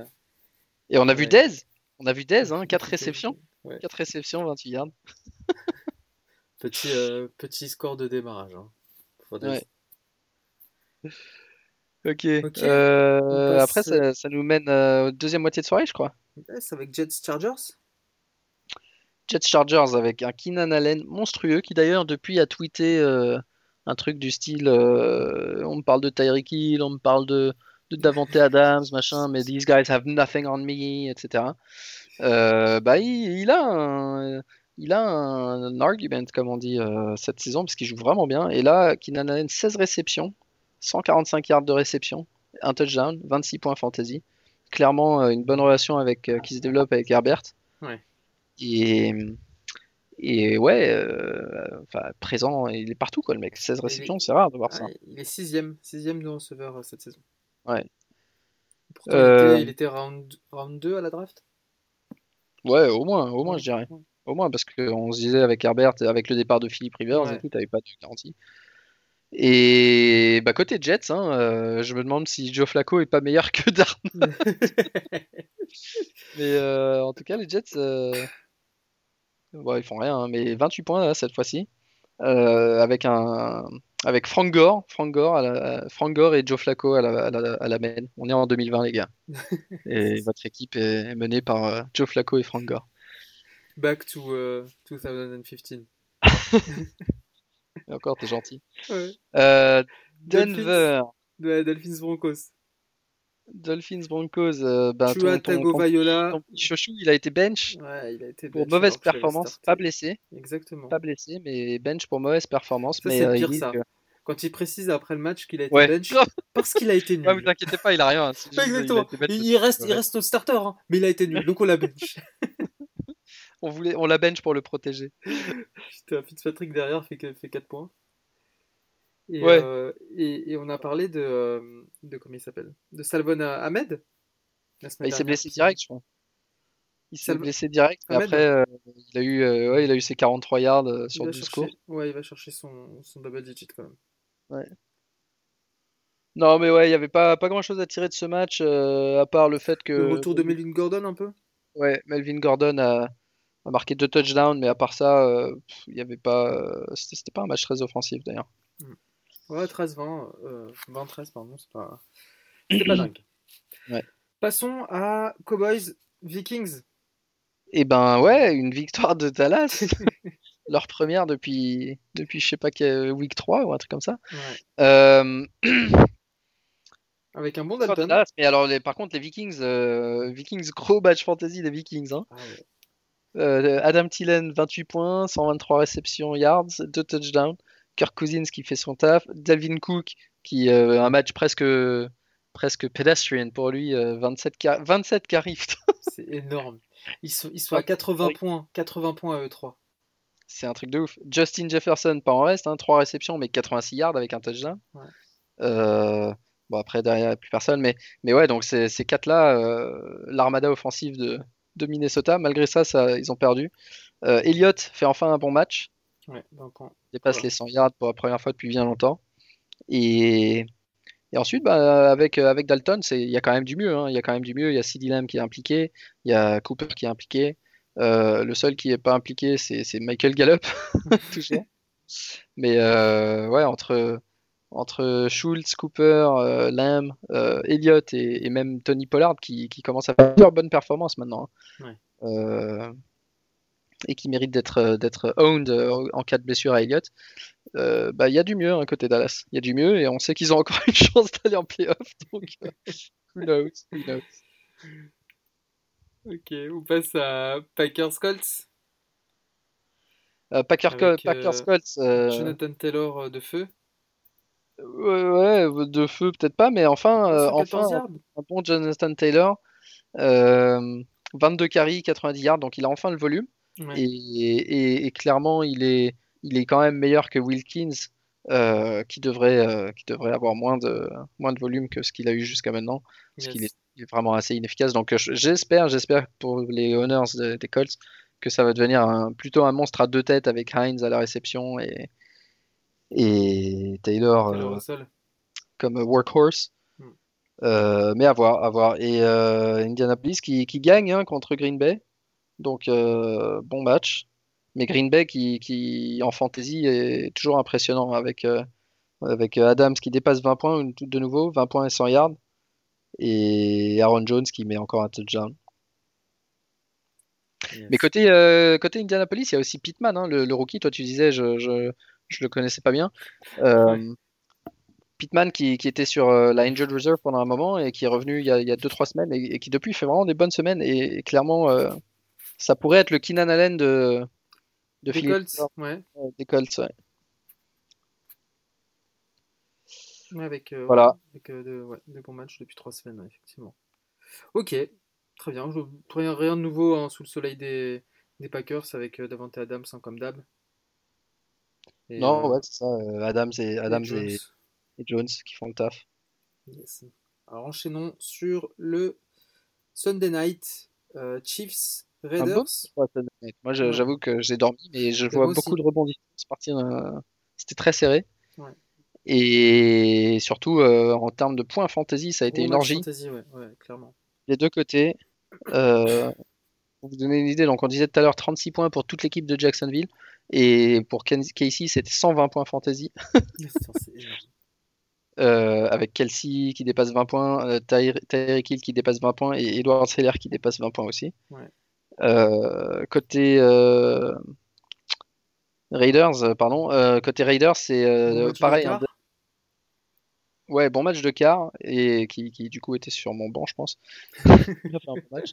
Et on a vu Dez. On a vu Dez, hein, 4 réceptions. 4 réceptions, 28 yards. Petit, euh, petit score de démarrage. Hein. Ok. Euh, après, ça, ça, nous mène euh, deuxième moitié de soirée, je crois. c'est avec Jets Chargers. Jets Chargers avec un Keenan Allen monstrueux qui d'ailleurs depuis a tweeté un truc du style on me parle de Tyreek Hill, on me parle de, de Davante Adams, machin, mais these guys have nothing on me, etc. bah, il, il a un il a un, argument, comme on dit, euh, cette saison, parce qu'il joue vraiment bien. Et là, Keenan Allen, 16 réceptions, 145 yards de réception, un touchdown, 26 points fantasy. Clairement, euh, une bonne relation avec, euh, qui se développe avec Herbert. Ouais. Et, et ouais, présent, il est partout, quoi, le mec. 16 réceptions, c'est rare de voir ça. Il est sixième, sixième de receveur cette saison. Ouais. Pourtant, il était, round, round 2 à la draft Ouais, au moins, au moins, je dirais. Au moins, parce qu'on se disait avec Herbert, avec le départ de Philippe Rivers et tout, t'avais pas de garantie. Et bah, côté Jets, hein, euh, je me demande si Joe Flacco est pas meilleur que Darnold. mais euh, en tout cas, les Jets, euh... ils font rien, hein, mais 28 points là, cette fois-ci. Avec un avec Frank Gore, Frank Gore, à la, Frank Gore et Joe Flacco à la, à, la, main. On est en 2020 les gars. et votre équipe est menée par Joe Flacco et Frank Gore. Back to 2015. Uh, encore, t'es gentil. Euh, Denver. Dolphins, Broncos. Dolphins Broncos, euh, ben, ton, ton, chouchou, il a été bench ouais, il a été pour mauvaise performance, pas blessé. Exactement. Pas blessé, mais bench pour mauvaise performance. Ça, mais c'est euh, pire, ça. Quand il précise après le match qu'il a été bench parce qu'il a été nul. Ouais, vous inquiétez pas, il a rien. exactement. Il, reste, il reste au starter, hein, mais il a été nul, donc on l'a bench. on, voulait, on la bench pour le protéger. Putain, Fitzpatrick derrière fait, fait 4 points. Et, euh, et, et, on a parlé de, euh, de comment il s'appelle? De Salvon Ahmed? Bah, Il s'est blessé direct, je crois. Il s'est blessé direct, mais après, euh, il, a eu, ouais, il a eu ses 43 yards sur 12 cours. Ouais, il va chercher son, son double digit quand même. Ouais. Non, mais ouais, il n'y avait pas, pas grand chose à tirer de ce match, à part le fait que. Le retour de Melvin Gordon un peu? Ouais, Melvin Gordon a, a marqué deux touchdowns, mais à part ça, euh, il y avait pas. Euh, c'était pas un match très offensif d'ailleurs. Mm. Ouais, 13-20, 20-13, euh, pardon, c'est pas. C'était pas dingue. Ouais. Passons à Cowboys Vikings. Et eh ben ouais, une victoire de Dallas. Leur première depuis, depuis je sais pas week 3 ou un truc comme ça. Ouais. Avec un bon Dalton. mais alors, les, par contre, les Vikings, Vikings, gros badge fantasy des Vikings. Hein. Ah ouais. Euh, Adam Thielen, 28 points, 123 réceptions yards, 2 touchdowns. Kirk Cousins qui fait son taf. Dalvin Cook qui euh, un match presque presque pedestrian pour lui, 27 car 27 carries. C'est énorme. Ils sont, ils sont à 80 points, 80 points à eux 3. C'est un truc de ouf. Justin Jefferson, pas en reste, hein, 3 réceptions, mais 86 yards avec un touchdown. Euh, bon, après, derrière, il n'y a plus personne. Mais, mais ouais, donc ces, ces 4-là, l'armada offensive de, de Minnesota. Malgré ça, ça ils ont perdu. Euh, Elliott fait enfin un bon match. Ouais, Dépasse les 100 yards pour la première fois depuis bien longtemps. Et, et ensuite, bah, avec, euh, avec Dalton, il y a quand même du mieux. Hein. Il y a quand même du mieux. Il y a Lamb qui est impliqué. Il y a Cooper qui est impliqué. Euh, le seul qui n'est pas impliqué, c'est Michael Gallup. Mais euh, ouais, entre, entre Schultz, Cooper, euh, Lamb, Elliott et, même Tony Pollard qui, qui commence à faire plusieurs bonnes performances maintenant. Hein. et qui mérite d'être d'être owned en cas de blessure à Elliott, bah il y a du mieux hein, côté Dallas. Il y a du mieux et on sait qu'ils ont encore une chance d'aller en playoff. Donc who knows, who knows. Ok, on passe à Packers Colts? Packers, Packers Colts. Jonathan Taylor de feu? Ouais, de feu peut-être pas, mais enfin, enfin un bon Jonathan Taylor. 22 carries, 90 yards, donc il a enfin le volume. Et, clairement, il est, il est quand même meilleur que Wilkins, euh, qui, devrait, euh, qui devrait avoir moins de, moins de volume que ce qu'il a eu jusqu'à maintenant, parce qu'il est, vraiment assez inefficace. Donc euh, j'espère, j'espère pour les owners des Colts que ça va devenir un, plutôt un monstre à deux têtes avec Hines à la réception et, et Taylor, comme workhorse. Hmm. mais à voir, à voir. Et Indianapolis qui, qui gagne hein, contre Green Bay. Donc, euh, bon match. Mais Green Bay qui, en fantasy est toujours impressionnant avec, euh, avec Adams qui dépasse 20 points de nouveau, 20 points et 100 yards. Et Aaron Jones qui met encore un touchdown. Mais côté, euh, côté Indianapolis, il y a aussi Pittman, hein, le, rookie. Toi, tu disais, je, je, le connaissais pas bien. Pittman qui, était sur la Injured Reserve pendant un moment et qui est revenu il y a 2-3 semaines et, qui depuis fait vraiment des bonnes semaines et, clairement ça pourrait être le Keenan Allen de, de des Colts, ouais. Des Colts, ouais. Avec, euh, voilà. avec euh, de, ouais, bons matchs depuis trois semaines, effectivement. Ok, très bien. Je, rien, rien de nouveau hein, sous le soleil des, des Packers avec euh, Davante Adams hein, comme d'hab. non, ouais, c'est ça. Adams, et, Adams et, Jones. qui font le taf. Yes. Alors enchaînons sur le Sunday Night Chiefs Raiders. Moi, j'avoue que j'ai dormi, mais je vois beaucoup de rebondissements. Euh, c'était très serré. Et surtout, euh, en termes de points fantasy, ça a été une orgie. clairement. Les deux côtés. Euh, pour vous donner une idée, donc on disait tout à l'heure 36 points pour toute l'équipe de Jacksonville. Et pour Casey, c'était 120 points fantasy. avec Kelsey qui dépasse 20 points, Tyreek Hill qui dépasse 20 points et Edward Seller qui dépasse 20 points aussi. Ouais. Euh, côté euh, Raiders, euh, pardon, côté Raiders, c'est pareil. Hein, ouais, bon match de quart et qui, qui, du coup était sur mon banc, je pense. Il a fait un bon match.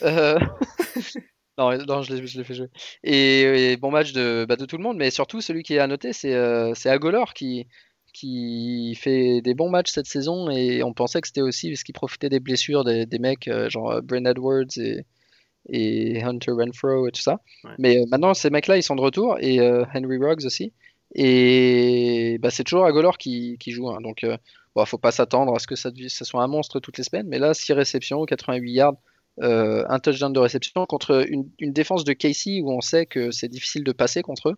non, non, je l'ai fait jouer. Et, bon match de, bah, de tout le monde, mais surtout celui qui est à noter, c'est euh, Agolor qui, qui fait des bons matchs cette saison et on pensait que c'était aussi parce qu'il profitait des blessures des, des mecs genre Brent Edwards et, et Hunter Renfro et tout ça. Mais euh, maintenant, ces mecs-là, ils sont de retour, et euh, Henry Ruggs aussi. Et bah, c'est toujours Agolor qui, qui joue. Hein. Donc, euh, bon, faut pas s'attendre à ce que ça, ça, soit un monstre toutes les semaines. Mais là, 6 réceptions, 88 yards, un touchdown de réception contre une, une, défense de Casey où on sait que c'est difficile de passer contre eux.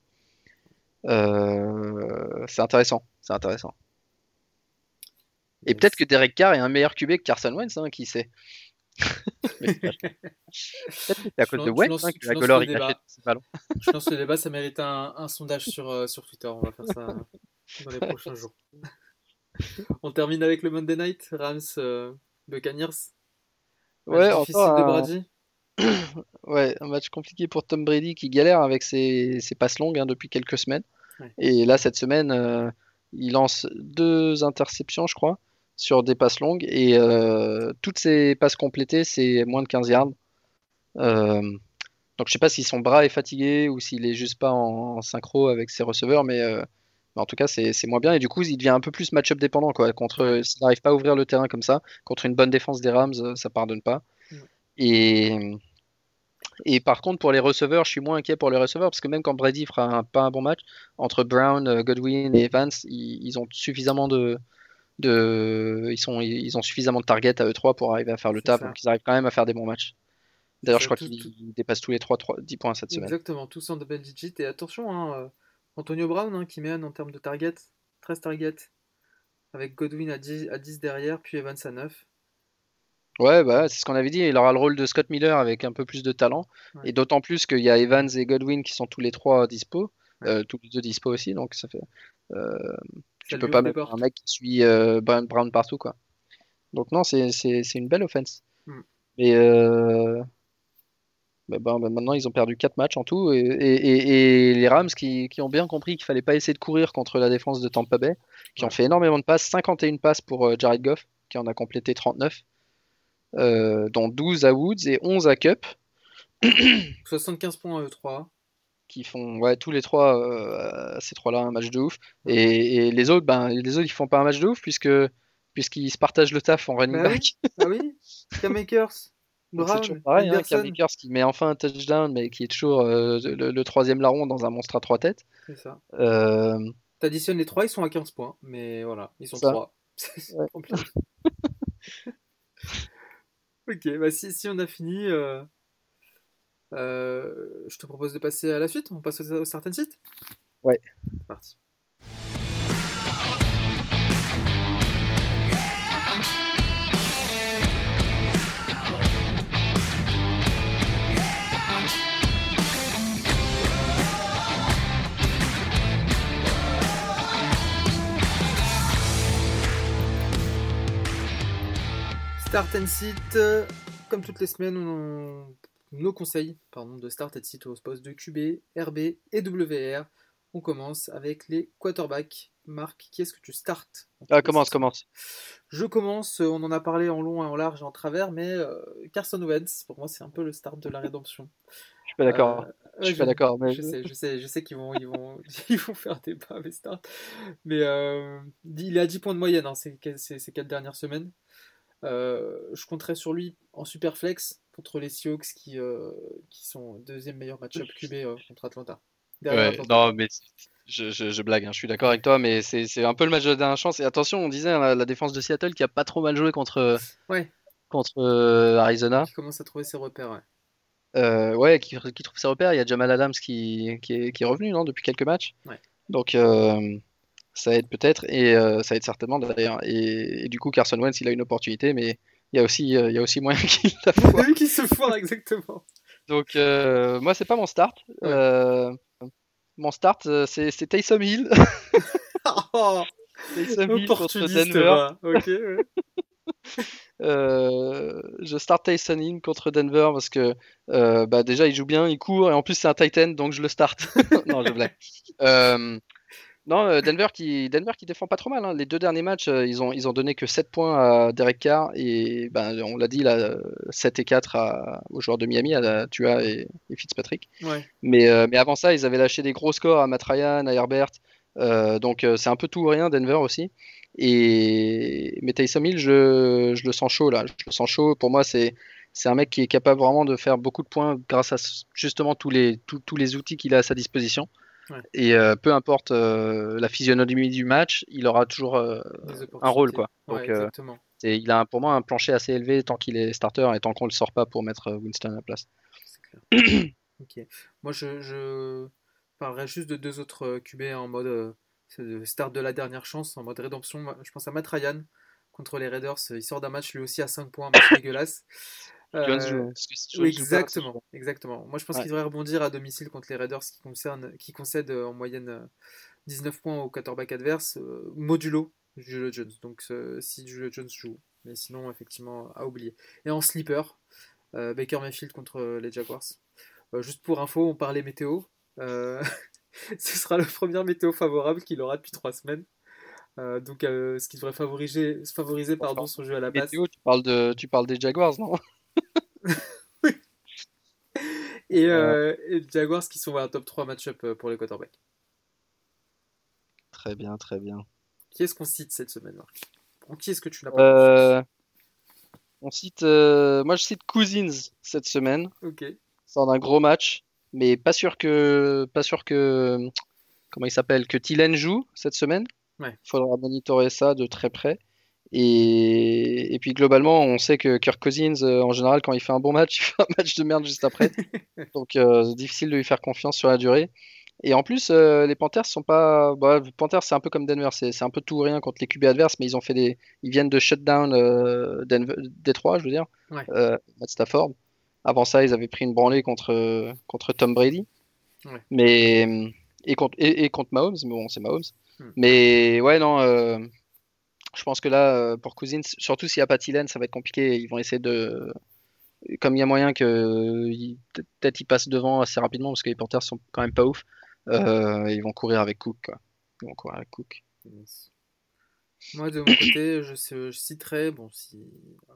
c'est intéressant. C'est intéressant. Et peut-être que Derek Carr est un meilleur QB que Carson Wentz, hein, qui sait c'est à cause de Wentz hein, que la Golor il achète ses ballons. Je pense que le débat ça mérite un, un sondage sur, euh, sur Twitter. On va faire ça dans les prochains jours. On termine avec le Monday Night, Rams euh, Buccaneers. Ouais, difficile de Brady. ouais, un match compliqué pour Tom Brady qui galère avec ses, ses passes longues hein, depuis quelques semaines. Et là, cette semaine, euh, il lance deux interceptions, je crois sur des passes longues et euh, toutes ces passes complétées, c'est moins de 15 yards. Euh, donc je sais pas si son bras est fatigué ou s'il est juste pas en, synchro avec ses receveurs, mais, euh, en tout cas c'est moins bien et du coup il devient un peu plus match-up dépendant quoi. Contre s'il n'arrive pas à ouvrir le terrain comme ça, contre une bonne défense des Rams, ça pardonne pas. Et et par contre, pour les receveurs, je suis moins inquiet pour les receveurs parce que même quand Brady fera pas un bon match, entre Brown, Godwin et Evans, ils ont suffisamment de, de, ils, sont, ils ont suffisamment de targets à eux3 pour arriver à faire le tap, donc ils arrivent quand même à faire des bons matchs. D'ailleurs, je crois qu'ils dépassent tous les 3, 3, 10 points cette semaine. Exactement, tous en double digit. Et attention, hein, euh, Antonio Brown hein, qui mène en termes de targets, 13 targets, avec Godwin à 10, à 10 derrière, puis Evans à 9. Ouais, bah, c'est ce qu'on avait dit. Il aura le rôle de Scott Miller avec un peu plus de talent. Et d'autant plus qu'il y a Evans et Godwin qui sont tous les trois dispo. Euh, tous les deux dispo aussi. Donc ça fait. Euh, tu peux pas mettre un mec qui suit euh, Brown partout, quoi. Donc non, c'est une belle offense. Mais euh, bah, bah, bah, maintenant, ils ont perdu 4 matchs en tout. Et, les Rams qui, ont bien compris qu'il fallait pas essayer de courir contre la défense de Tampa Bay, qui ont fait énormément de passes, 51 passes pour euh, Jared Goff, qui en a complété 39, euh, dont 12 à Woods et 11 à Cup. 75 points à eux 3 qui font ouais, tous les trois euh, ces trois là un match de ouf. Et, les autres ben les autres ils font pas un match de ouf puisque puisqu'ils se partagent le taf en running back. ah oui. Cam Makers c'est toujours pareil, hein, qui met enfin un touchdown, mais qui est toujours euh, le, troisième larron dans un monstre à trois têtes. C'est ça. Euh... T'additionnes les trois, ils sont à 15 points, mais voilà, ils sont trois. ok, bah si, si, on a fini, euh, je te propose de passer à la suite. On passe au, au certain site Ouais. C'est parti. Start and Sit, comme toutes les semaines, on, nos conseils pardon, de Start and Sit au poste de QB, RB et WR. On commence avec les quarterbacks. Marc, qui est-ce que tu startes ah, Commence, commence. Je commence, on en a parlé en long, en large et en travers, mais euh, Carson Wentz, pour moi, c'est un peu le start de la rédemption. Je suis pas d'accord. Euh, je suis pas d'accord. Mais... Je sais, je sais, je sais qu'ils vont, ils vont, ils vont faire des pas avec start. Mais euh, il est à 10 points de moyenne hein, ces, ces, ces 4 dernières semaines. Je compterais sur lui en super flex contre les Seahawks qui, euh, qui sont deuxième meilleur match-up QB euh, contre Atlanta. non, mais je, blague, hein, je suis d'accord avec toi, mais c'est un peu le match de la dernière chance. Et attention, on disait hein, la, défense de Seattle qui a pas trop mal joué contre, contre Arizona. Qui commence à trouver ses repères, ouais. ouais, qui, qui, trouve ses repères. Il y a Jamal Adams qui, qui, est, qui est revenu non, depuis quelques matchs. Ouais. Donc, ça aide peut-être et euh, ça aide certainement d'ailleurs. Et, du coup, Carson Wentz, il a une opportunité, mais il y a aussi, euh, il y a aussi moyen qu'il la foire. qui se foire, exactement. Donc, euh, moi, c'est pas mon start. mon start, c'est Taysom Hill. oh, Taysom Hill contre Denver. je start Tyson Hill contre Denver parce que bah, déjà il joue bien, il court et en plus c'est un Titan donc je le start. non, je blague. Non, euh, Denver qui, Denver qui défend pas trop mal. Hein. Les deux derniers matchs, euh, ils, ont, ils ont donné que 7 points à Derek Carr et ben, on l'a dit, là, 7 et 4 à, aux joueurs de Miami, à Tua et, Fitzpatrick. Mais, euh, mais avant ça, ils avaient lâché des gros scores à Matt Ryan, à Herbert. donc c'est un peu tout ou rien, Denver aussi. Et... Mais Taysom Hill, je, je le sens chaud là. Je le sens chaud. Pour moi, c'est c'est un mec qui est capable vraiment de faire beaucoup de points grâce à justement tous les, tous les outils qu'il a à sa disposition. Et euh, peu importe euh, la physionomie du match, il aura toujours euh, un rôle. Quoi. Donc, il a pour moi un plancher assez élevé tant qu'il est starter et tant qu'on ne le sort pas pour mettre Winston à la place. Moi, je, je, parlerai juste de deux autres QB en mode start de la dernière chance, en mode rédemption. Je pense à Matt Ryan contre les Raiders. Il sort d'un match lui aussi à 5 points, match dégueulasse. Euh, exactement, exactement. Moi, je pense qu'il devrait rebondir à domicile contre les Raiders qui, concèdent euh, en moyenne 19 euh, points au quarterback adverse, modulo Julio Jones. Donc, si Julio Jones joue. Mais sinon, effectivement, à oublier. Et en sleeper, Baker Mayfield contre les Jaguars. juste pour info, on parlait météo. ce sera le premier météo favorable qu'il aura depuis 3 semaines. donc, ce qui devrait favoriser, favoriser pardon, son jeu à la base. Météo, tu parles, de, tu parles des Jaguars, non? et, euh, Jaguars qui sont un top 3 match-up euh, pour les quarterbacks. Très bien, très bien. Qui est-ce qu'on cite cette semaine, Marc? Qui est-ce que tu n'as pas euh, On cite. moi, je cite Cousins cette semaine. Ok. Sort d'un gros match, mais pas sûr que. Pas sûr que. Comment il s'appelle? Que Tilen joue cette semaine. Il faudra monitorer ça de très près. Et, puis globalement, on sait que Kirk Cousins, euh, en général, quand il fait un bon match, il fait un match de merde juste après. Donc euh, c'est difficile de lui faire confiance sur la durée. Et en plus, euh, les Panthers sont pas. Bah, les Panthers, c'est un peu comme Denver, c'est un peu tout ou rien contre les QB adverses, mais ils ont fait des. Ils viennent de shutdown Denver... Détroit, je veux dire, ouais. Stafford. Avant ça, ils avaient pris une branlée contre, contre Tom Brady. Mais et contre, et, contre Mahomes, mais bon, c'est Mahomes. Hmm. Mais ouais, non, je pense que là, euh, pour Cousins, surtout s'il n'y a pas Thielen, ça va être compliqué. Ils vont essayer de, comme il y a moyen que il- peut-être ils passent devant assez rapidement parce que les Panthers sont quand même pas ouf, euh, ils vont courir avec Cook. Quoi. Ils vont courir avec Cook. Yes. Moi, de mon côté, je, je citerai, bon, si euh,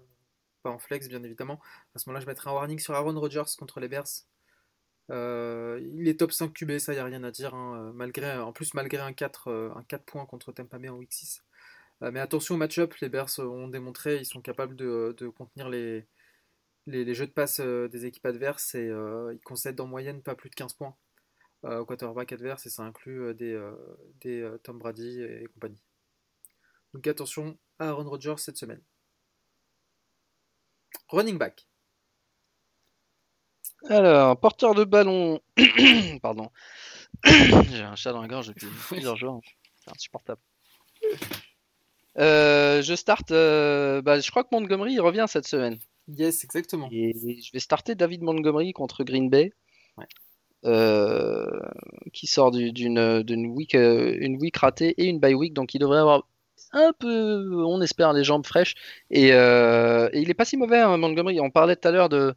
pas en flex, bien évidemment. À ce moment-là, je mettrai un warning sur Aaron Rodgers contre les Bears. Euh, il est top 5 QB, ça, y a rien à dire. hein, Malgré, en plus, malgré un 4, euh, un 4 points contre Tampa Bay en week 6. Euh, mais attention au match-up, les Bears ont démontré, ils sont capables de, de contenir les, les, les jeux de passe euh, des équipes adverses et euh, ils concèdent en moyenne pas plus de 15 points euh, au quarterback adverse et ça inclut euh, des, euh, des euh, Tom Brady et, compagnie. Donc attention à Aaron Rodgers cette semaine. Running back. Alors, porteur de ballon. Pardon. J'ai un chat dans la gorge depuis plusieurs jours. C'est insupportable. Euh, je starte. euh, bah, je crois que Montgomery il revient cette semaine. Yes, exactement. Et je vais starter David Montgomery contre Green Bay. Ouais. Euh, qui sort du- d'une d'une week, euh, une week ratée et une bye week. Donc il devrait avoir un peu, on espère, les jambes fraîches. Et, euh, et il est pas si mauvais, hein, Montgomery. On parlait tout à l'heure de,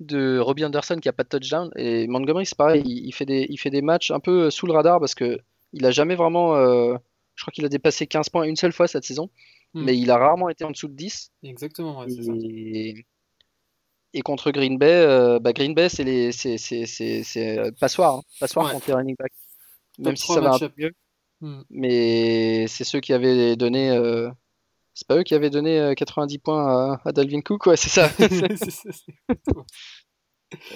de Robbie Anderson qui a pas de touchdown. Et Montgomery, c'est pareil, il, il fait des, il fait des matchs un peu sous le radar parce que il a jamais vraiment. euh, je crois qu'il a dépassé 15 points une seule fois cette saison. Hmm. Mais il a rarement été en dessous de 10. Exactement, ouais, c'est ça. Et, contre Green Bay, euh, bah Green Bay, c'est les, c'est, c'est, c'est, c'est, euh, passoire, hein. passoire Ouais. contre les running backs. Même si 3 ça va un match-up. peu mieux, Hmm. mais c'est ceux qui avaient donné, euh, c'est pas eux qui avaient donné euh, 90 points à, à Dalvin Cook, ouais, c'est ça. C'est ça.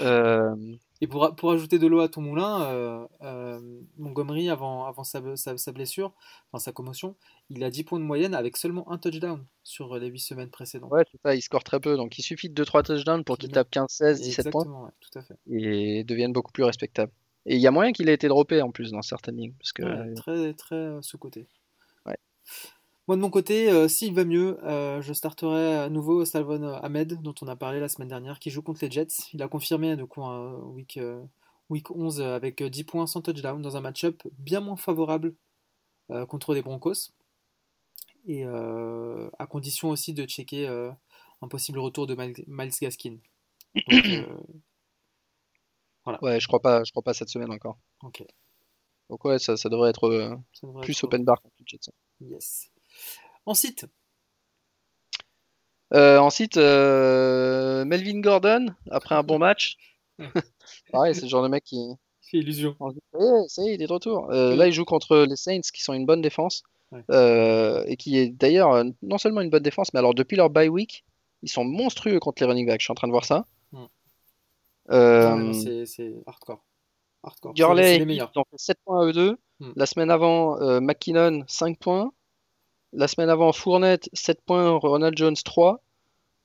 Euh, Et pour, pour ajouter de l'eau à ton moulin, euh, euh, Montgomery, avant, avant sa, sa, sa blessure, enfin sa commotion, il a 10 points de moyenne avec seulement un touchdown sur les 8 semaines précédentes. ouais, c'est ça, il score très peu, donc il suffit de 2-3 touchdowns pour Qu'il tape 15, 16, 17 points Exactement, ouais, tout à fait. et devienne beaucoup plus respectable. Et il y a moyen qu'il ait été droppé en plus dans certaines lignes, parce que Ouais, très, très euh, sous-côté. Ouais. Moi, de mon côté, euh, s'il va mieux, euh, je starterai à nouveau Salvon Ahmed, dont on a parlé la semaine dernière, qui joue contre les Jets. Il a confirmé du coup un week, euh, week 11 avec 10 points sans touchdown dans un match-up bien moins favorable euh, contre les Broncos. Et euh, à condition aussi de checker euh, un possible retour de Miles Gaskin. Donc, euh, ouais, je crois pas, je crois pas cette semaine encore. ok. Donc ouais, ça, ça devrait être euh, Ça devrait plus être- open bar contre les Jets. Yes. Ensuite, Euh, ensuite, euh, Melvin Gordon, après un bon match. Pareil, c'est le genre de mec qui. fait illusion. dit, Eh, ça y est, il est de retour. Euh. Là, il joue contre les Saints, qui sont une bonne défense. Ouais. Et qui est d'ailleurs non seulement une bonne défense, mais alors depuis leur bye week, ils sont monstrueux contre les running backs. Je suis en train de voir ça. C'est c'est hardcore. Hardcore. C'est- Gurley, c'est les ils meilleurs. ont fait 7 points à eux deux. Mm. La semaine avant, McKinnon, 5 points. La semaine avant, Fournette, 7 points. Ronald Jones, 3.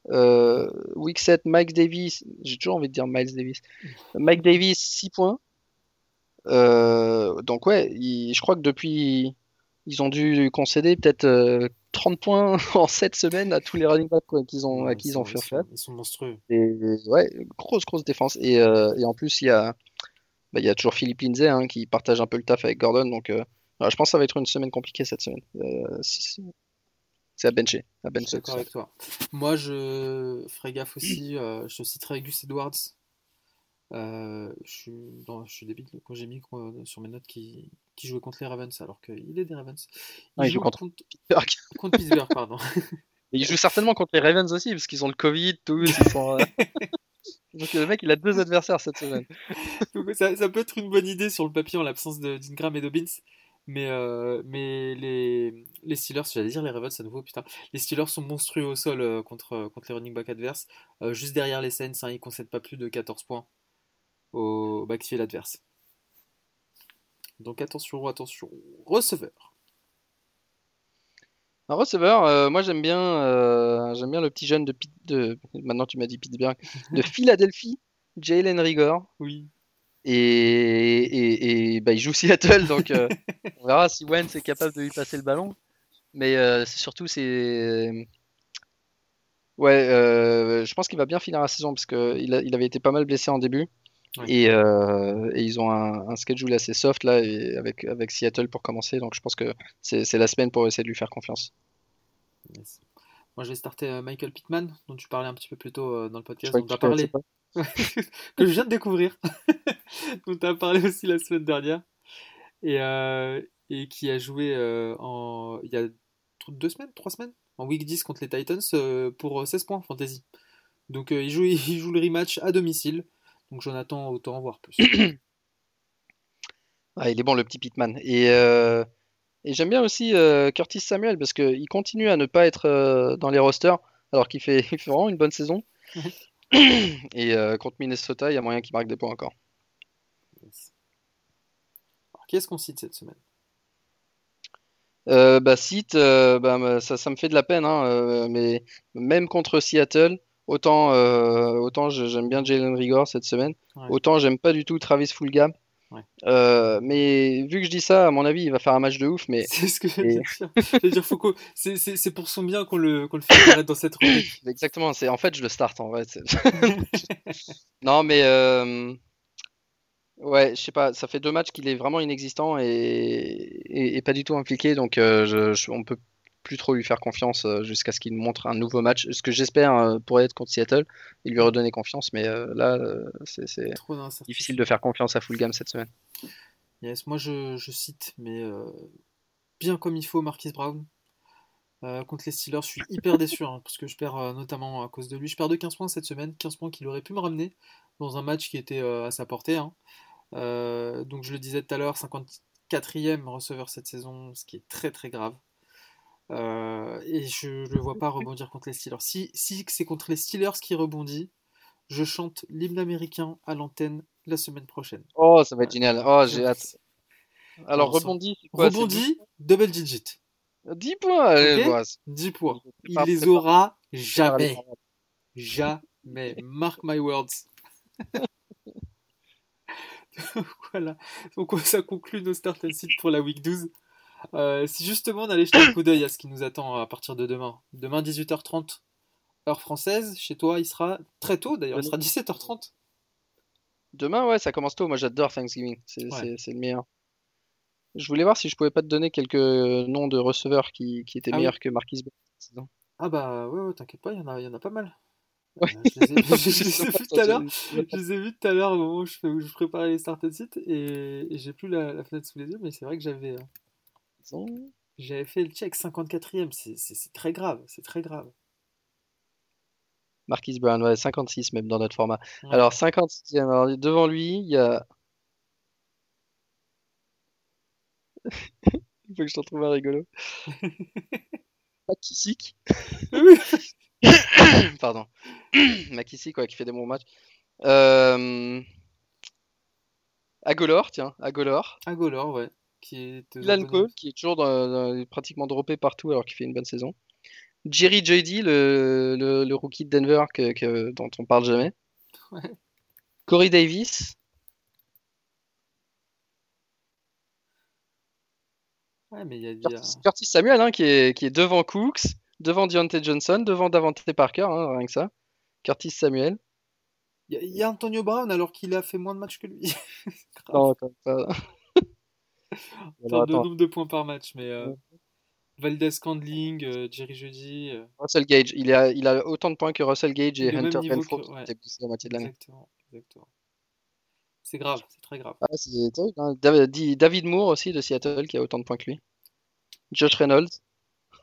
Euh, week 7, Mike Davis. J'ai toujours envie de dire Miles Davis. Mike Davis, 6 points. Euh, donc, ouais, je crois que depuis. Ils ont dû concéder peut-être euh, 30 points en 7 semaines à tous les running backs qu'ils ont, à Ouais, qui ils ont fait ils, ils sont monstrueux. Et ouais, grosse, grosse défense. Et, euh, et en plus, il y a, bah, il y a toujours Philippe Lindsay hein, qui partage un peu le taf avec Gordon. Donc, euh, voilà, je pense que ça va être une semaine compliquée cette semaine. Euh, c'est à bencher. À bencher d'accord avec toi. Moi, je ferai gaffe aussi. euh, je citerai Gus Edwards. Euh, je, suis je suis débile quand j'ai mis sur mes notes qui, qui jouait contre les Ravens alors qu'il est des Ravens. Ah, il joue contre- ça. contre Pittsburgh, pardon. Et il joue certainement contre les Ravens aussi, parce qu'ils ont le Covid, tous. Ils sont, euh, Donc le mec, il a deux adversaires cette semaine. Ça, ça peut être une bonne idée sur le papier en l'absence d'Ingram et Dobbins. Mais, euh, mais les, les Steelers, j'allais dire les Ravens à nouveau, putain. Les Steelers sont monstrueux au sol euh, contre, contre les running back adverses. Euh, juste derrière les Saints, hein, ils concèdent pas plus de 14 points au backfield adverse. Donc attention, attention. Receveur. Un receveur, euh, moi j'aime bien, euh, j'aime bien le petit jeune de, Pit- de maintenant tu m'as dit Pittsburgh, de Philadelphie, Jalen Rigor. Oui. Et, et, et, bah, il joue Seattle, donc euh, on verra si Wentz est capable de lui passer le ballon. Mais euh, surtout, c'est. Ouais, euh, je pense qu'il va bien finir la saison parce qu'il il avait été pas mal blessé en début. Et, et ils ont un, un schedule assez soft là et avec, avec Seattle pour commencer. Donc je pense que c'est la semaine pour essayer de lui faire confiance. Yes. Moi, je vais starter Michael Pittman, dont tu parlais un petit peu plus tôt dans le podcast, tu as crois que je viens de découvrir, dont tu as parlé aussi la semaine dernière, et, euh, et qui a joué euh, en, il y a deux semaines, trois semaines, en week 10 contre les Titans euh, pour 16 points fantasy. Donc il, joue, il joue le rematch à domicile, donc j'en attends autant en voir plus. Ah, il est bon le petit Pitman. Et, et j'aime bien aussi Curtis Samuel parce qu'il continue à ne pas être dans les rosters alors qu'il fait, il fait vraiment une bonne saison. Et euh, contre Minnesota, il y a moyen qu'il marque des points encore. Alors, Qu'est-ce qu'on cite cette semaine? Euh, bah, Sit, euh, bah, ça, ça me fait de la peine, hein, mais même contre Seattle, autant, autant j'aime bien Jalen Rigor cette semaine, Ouais. autant j'aime pas du tout Travis Fulgham. Ouais. Euh, mais vu que je dis ça, à mon avis, il va faire un match de ouf, mais C'est ce que Et- j'allais dire. J'allais dire, c'est- c'est c'est pour son bien qu'on le, qu'on le fait dans cette rubrique. exactement, c'est en fait je le start en vrai. Non, mais euh, ouais, je sais pas, ça fait deux matchs qu'il est vraiment inexistant et, et, et pas du tout impliqué, donc euh, je, je- on peut plus trop lui faire confiance euh, jusqu'à ce qu'il nous montre un nouveau match. Ce que j'espère euh, pourrait être contre Seattle et lui redonner confiance, mais euh, là, c'est difficile de faire confiance à Fulgham cette semaine. Yes, moi je, je cite, mais euh, bien comme il faut, Marquis Brown. Euh, contre les Steelers, je suis hyper déçu hein, parce que je perds euh, notamment à cause de lui. Je perds de 15 points cette semaine, 15 points qu'il aurait pu me ramener dans un match qui était à sa portée. hein. Donc je le disais tout à l'heure, 54e receveur cette saison, ce qui est très très grave. Euh, et je ne le vois pas rebondir contre les Steelers. Si, si c'est contre les Steelers qui rebondit, je chante l'hymne américain à l'antenne la semaine prochaine. Oh, ça va être Ouais. génial. Oh, j'ai hâte. Alors, Non, ça- rebondi, c'est quoi, c'est Rebondit, double digit. 10 points. allez, Ok? voilà. 10 points. Il les aura jamais. Jamais. Mark my words. voilà. Donc ça conclut nos start and sit pour la week 12. Euh, si justement on allait jeter un coup d'œil à ce qui nous attend à partir de demain. Demain 18h30 heure française. Chez toi il sera très tôt d'ailleurs. Il sera 17h30. Demain, ouais, ça commence tôt. Moi, j'adore Thanksgiving. C'est Ouais. le meilleur. Je voulais voir si je pouvais pas te donner quelques noms de receveurs qui, qui étaient Ah oui. meilleurs que Marquis Brown. Ah bah ouais, ouais t'inquiète pas, il y en a, y en a pas mal. Ouais. Euh, je les ai, je les ai vus tout à l'heure. je- Je les ai vus tout à l'heure au moment où je, fais- où je préparais les start and sit et, et j'ai plus la, la fenêtre sous les yeux, mais c'est vrai que j'avais j'avais fait le check 54e. C'est- très grave, c'est très grave. Marquis Brown, ouais, 56 même dans notre format. Ouais. Alors, 56e. Alors, devant lui, il y a. Il faut que je t'en trouve un rigolo. McKissick. Oui. Pardon. McKissick, ouais, qui fait des bons matchs. Euh... Agolor, tiens, Agolor. Agolor, ouais. Qui est. Cole, qui est toujours dans- dans- pratiquement droppé partout alors qu'il fait une bonne saison. Jerry Judy, le, le, le rookie de Denver que, que- dont on parle jamais. Ouais. Corey Davis. Ouais, mais il y a, il y a- Curtis, Curtis Samuel hein, qui, est, qui est devant Cooks, devant Deontay Johnson, devant Davante Parker, hein, rien que ça. Curtis Samuel. il y a- il y a Antonio Brown alors qu'il a fait moins de matchs que lui. Non, En Alors, de nombre de points par match, mais euh, Valdez Candling, euh, Jerry Judy, euh, Russell Gage, il a, il a autant de points que Russell Gage et Hunter Renfro ouais. la moitié de l'année. exactement, exactement. C'est grave, c'est très grave. Ah, c'est hein. David Moore aussi de Seattle qui a autant de points que lui. Josh Reynolds.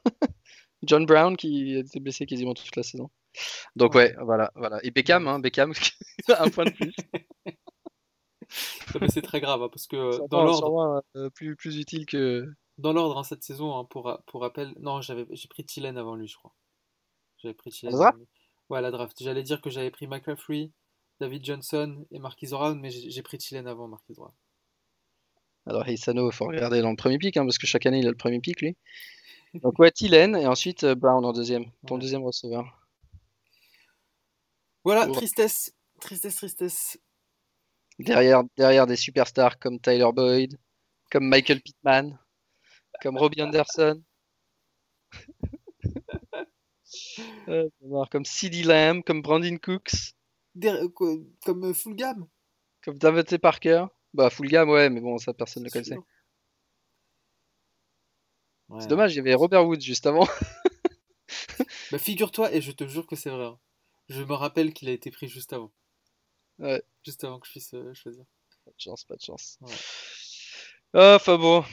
John Brown qui a été blessé quasiment toute la saison. Donc ouais, voilà, voilà. Et Beckham, hein, Beckham, un point de plus. Ah, c'est très grave hein, parce que dans l'ordre, euh, plus, plus utile que. dans l'ordre hein, cette saison, hein, pour, pour rappel, non, j'avais, j'ai pris Thielen avant lui, je crois. J'avais pris Thielen. À la lui. Ouais, la draft. J'allais dire que j'avais pris McCaffrey, David Johnson et Marquis Brown, mais j'ai pris Thielen avant Marquis Brown. Alors Hisano, il faut regarder dans le premier pick, hein, parce que chaque année il a le premier pick lui. Donc ouais, Thielen et ensuite euh, Brown en deuxième, ton Ouais. deuxième receveur. Voilà, tristesse, tristesse, tristesse. Derrière, derrière des superstars comme Tyler Boyd, comme Michael Pittman, comme Robbie Anderson. Euh, comme CeeDee Lamb, comme Brandon Cooks, Der- quoi, comme euh, full gamme. comme Davante Parker. Bah, full gamme, ouais, mais bon, ça personne ne le connaissait. Ouais. C'est dommage, il y avait Robert Woods juste avant. Bah, figure-toi, et je te jure que c'est vrai. hein. Je me rappelle qu'il a été pris juste avant. Ouais. Juste avant que je puisse euh, choisir. Pas de chance, pas de chance. Ouais. Ah, Enfin bon.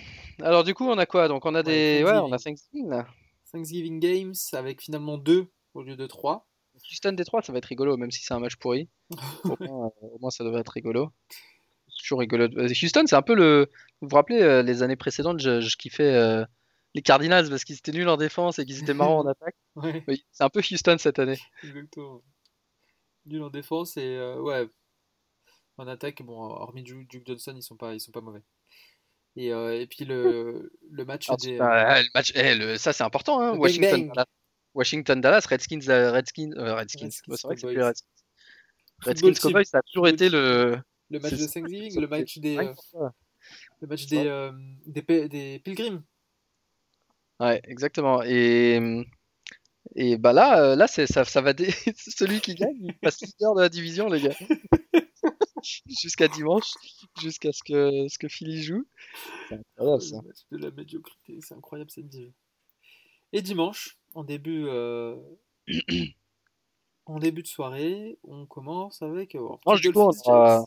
Alors du coup, on a quoi? Donc on a des... Ouais, on a Thanksgiving. Là. Thanksgiving Games avec finalement deux au lieu de trois. Houston Détroit, ça va être rigolo, même si c'est un match pourri. Au moins, euh, au moins, ça devrait être rigolo. C'est toujours rigolo. Houston, c'est un peu le. Vous vous rappelez, euh, les années précédentes, je, je kiffais euh, les Cardinals parce qu'ils étaient nuls en défense et qu'ils étaient marrants en attaque. Ouais, Oui, c'est un peu Houston cette année. exactement. Nul en défense et euh, ouais, en attaque, bon, hormis Duke, Duke Johnson, ils sont pas, ils sont pas mauvais. Et, euh, et puis le, le match des. le match, eh, le- ça c'est important, hein. Washington. Dallas, Washington, Dallas, Redskins, euh, Redskins, Redskins. Redskins c'est vrai que c'est plus Redskins. Redskins. Cowboys, ça a toujours été le. Le match de Thanksgiving, le match des, le match des, des, des Pilgrims. Ouais, exactement. Et, et bah là, euh, là c'est ça, ça va dé- celui qui gagne, il passe leader de la division, les gars. Jusqu'à dimanche, jusqu'à ce que ce que Philly joue. C'est incroyable ça. De la médiocrité, c'est incroyable cette division. Et dimanche, en début, euh, en début de soirée, on commence avec euh, Non, Dolphins aura- Jets.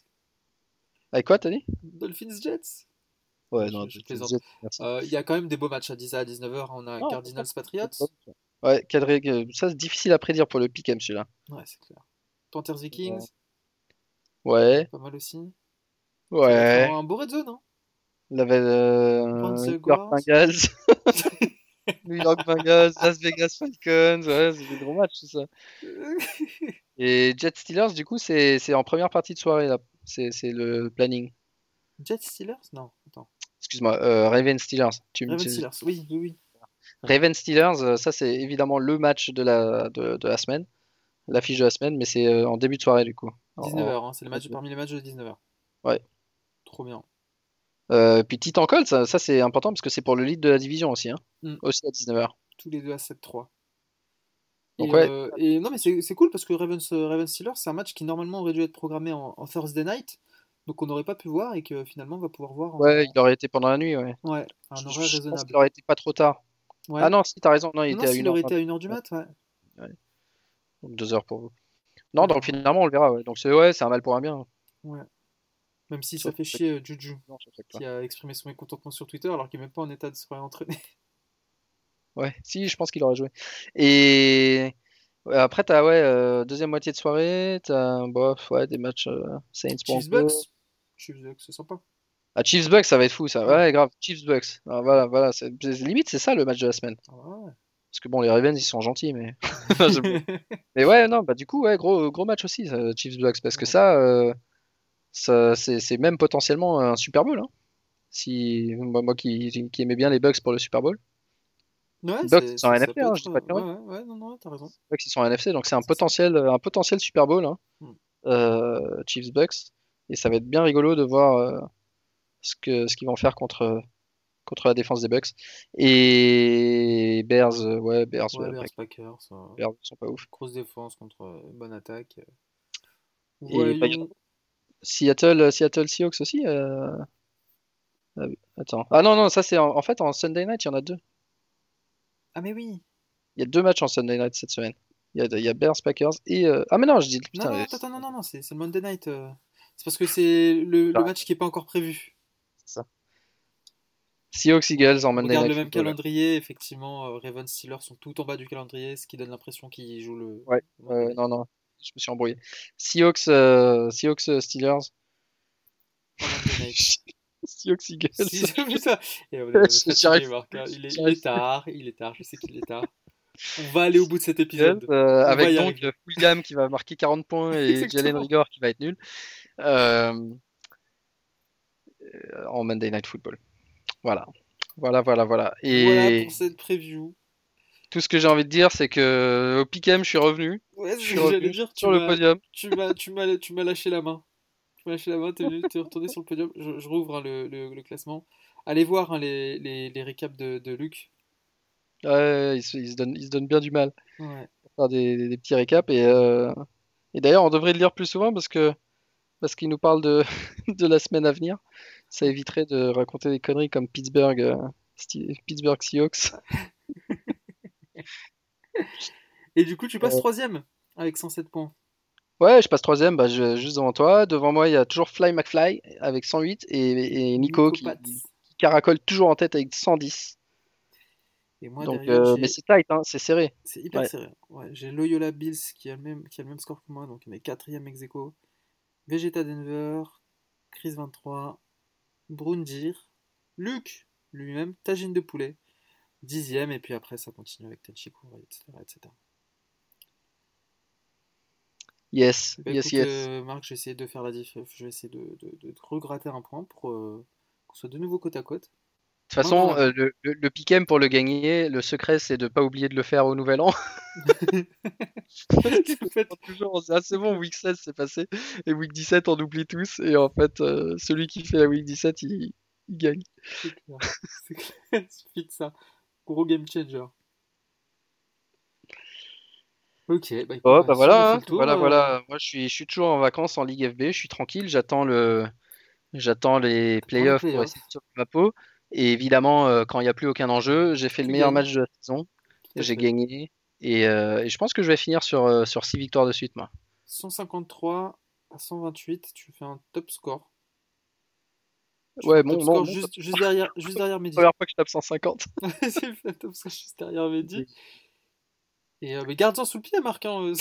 Avec quoi, t'as dit? Dolphins Jets. Ouais, Je- non, je je- plaisante. je-. Euh, Il y a quand même des beaux matchs à 10 à 19h. On a Non, Cardinals Patriots. Ouais, quel que- ça c'est difficile à prédire pour le pick'em celui-là. Ouais, c'est clair. Panthers Vikings, Ouais, pas mal aussi. Ouais. Un beau red zone, hein. Il avait euh. Bengals, New York Bengals, Las Vegas Falcons, ouais, c'est des gros matchs tout ça. Et Jets Steelers, du coup, c'est en première partie de soirée là. C'est le planning. Jets Steelers? Non, attends. Excuse-moi, euh, Ravens Steelers. Tu tu- Steelers, oui, oui, oui. Ravens Steelers, euh, ça c'est évidemment le match de la de, de la semaine, l'affiche de la semaine, mais c'est euh, en début de soirée du coup. En- 19h, hein, c'est le match parmi les matchs de 19h. Ouais. Trop bien. Euh, puis Titan Colts, ça, ça, c'est important parce que c'est pour le lead de la division aussi, hein. Mm. Aussi à 19h. Tous les deux à 7-3. Donc et, ouais. euh, et non, mais c'est cool parce que Ravens, Ravens Steelers, c'est un match qui normalement aurait dû être programmé en, en Thursday night. Donc on n'aurait pas pu voir et que finalement on va pouvoir voir en, Ouais, il aurait été pendant la nuit, ouais. ouais, un horaire raisonnable. qu'il aurait été pas trop tard. Ouais. Ah non, si, t'as raison, non, il Non, était à s'il 1h. aurait été à 1h du mat, ouais. Donc 2 heures pour vous. Non, donc finalement, on le verra, ouais. Donc c'est ouais, c'est un mal pour un bien. ouais. Même si ça fait chier euh, Juju, Non, qui a exprimé son mécontentement sur Twitter alors qu'il n'est même pas en état de se réentraîner. Ouais, si, je pense qu'il aurait joué. Et après, t'as ouais, euh, deuxième moitié de soirée, t'as bof, ouais, des matchs euh, Saints Chiefs Broncos. Chiefs Bucks, c'est sympa. Ah, Chiefs Bucks, ça va être fou, ça. Ouais, grave, Chiefs Bucks. Ah, voilà, voilà, c'est limite, c'est ça le match de la semaine. Ah ouais. Parce que bon, les Ravens, ils sont gentils, mais. Mais ouais, non, bah du coup, ouais, gros, gros match aussi, ça, Chiefs Bucks, parce que ça, euh, ça c'est c'est même potentiellement un Super Bowl. Hein. Si moi, moi qui, qui aimais bien les Bucks pour le Super Bowl, Ouais, Bucks, ils sont en NFC, hein, je dis pas de ouais, ouais, ouais, non, non, t'as raison. Bucks ils sont en NFC, donc c'est un potentiel, un potentiel Super Bowl, hein, Hmm. euh, Chiefs Bucks, et ça va être bien rigolo de voir euh, ce que ce qu'ils vont faire contre contre la défense des Bucks. Et Bears, euh, ouais, Bears, Ouais, Bears Packers, euh, Bears ils sont pas ouf. grosse défense contre euh, une bonne attaque. Et Voyons. Seattle, Seattle Seahawks aussi. euh, ah Attends. Ah non, non, ça c'est en... en fait en Sunday night, il y en a deux. Ah mais oui. Il y a deux matchs en Sunday night cette semaine. Il y a, il y a Bears, Packers et. euh, Ah mais non, je dis. Non, Putain, non, euh, attends, attends, non, non, non, c'est le Monday Night. euh. C'est parce que c'est le, le Ah. match qui n'est pas encore prévu. Seahawks Eagles en On Monday regarde le même Football. calendrier, effectivement, euh, Ravens Steelers sont tout en bas du calendrier, ce qui donne l'impression qu'ils jouent le. Ouais, Euh, non, non, je me suis embrouillé. Seahawks, euh, Seahawks euh, Steelers. Night. Seahawks Eagles. Si, j'ai vu ça. Et on est- fatigué. Marc. Il est, il est tard, il est tard, je sais qu'il est tard. On va aller au bout de cet épisode. Euh, avec donc Fulgham qui va marquer 40 points et. Jalen Rigor qui va être nul euh, en Monday Night Football. Voilà. Voilà, voilà, voilà. Et Voilà pour cette preview. tout ce que j'ai envie de dire, c'est que au Pick'em, je suis revenu. Ouais, Je suis revenu dire. Sur le podium. tu m'as, tu m'as, tu m'as lâché la main. Tu m'as lâché la main, t'es venu, t'es retourné sur le podium. Je, je rouvre hein, le, le- le classement. Allez voir hein, les, les, les récaps de, de Luc. Ouais, il se, il se donne, il se donne bien du mal Ouais. faire des, des- des petits récaps. Et, euh, et d'ailleurs, on devrait le lire plus souvent parce que parce qu'il nous parle de, de la semaine à venir. Ça éviterait de raconter des conneries comme Pittsburgh, euh, Pittsburgh Seahawks. Et du coup, tu passes Euh. troisième avec 107 points. Ouais, je passe troisième, bah, je- juste devant toi. Devant moi, il y a toujours Fly McFly avec 108 et, et Nico, qui, caracole toujours en tête avec 110. Et moi, Donc, derrière, euh, mais c'est tight, hein, c'est serré. c'est hyper ouais. serré. Ouais, j'ai Loyola Bills qui a, le même, qui a le même score que moi, donc il est quatrième ex aequo. Vegeta Denver, Chris 23, Brundir, Luc lui-même, Tagine de poulet, dixième, et puis après ça continue avec Tenchiku, etc. etc. Yes, Bah, yes, écoute, yes. euh, Marc, je vais essayer de faire la diff. Je vais essayer de, de, de te regratter un point pour euh, qu'on soit de nouveau côte à côte. De toute façon, euh, le, le, le pour le gagner, le secret, c'est de pas oublier de le faire au nouvel an. En fait, Toujours, on se dit, ah, c'est bon, week 16 c'est passé, et week 17 on oublie tous, et en fait, euh, celui qui fait la week 17, il, il gagne. c'est clair. C'est clair. Il suffit de ça. Gros game changer. Ok, bah, Oh, bah, voilà, hein, tour, voilà, euh, voilà. Moi, je suis, je suis toujours en vacances en Ligue FB, je suis tranquille, j'attends le, j'attends les playoffs pour essayer de sauver ma peau. Et évidemment, euh, quand il n'y a plus aucun enjeu, j'ai fait le meilleur match de la saison, j'ai gagné, et, euh, et je pense que je vais finir sur, euh, sur 6 victoires de suite, moi. 153 à 128, tu fais un top score. Tu Ouais, bon, top bon, juste, juste derrière, juste derrière Mehdi. Première fois que je tape 150. C'est un top score juste derrière Mehdi. Et euh, mais garde-en sous le pied, Marc. hein, euh,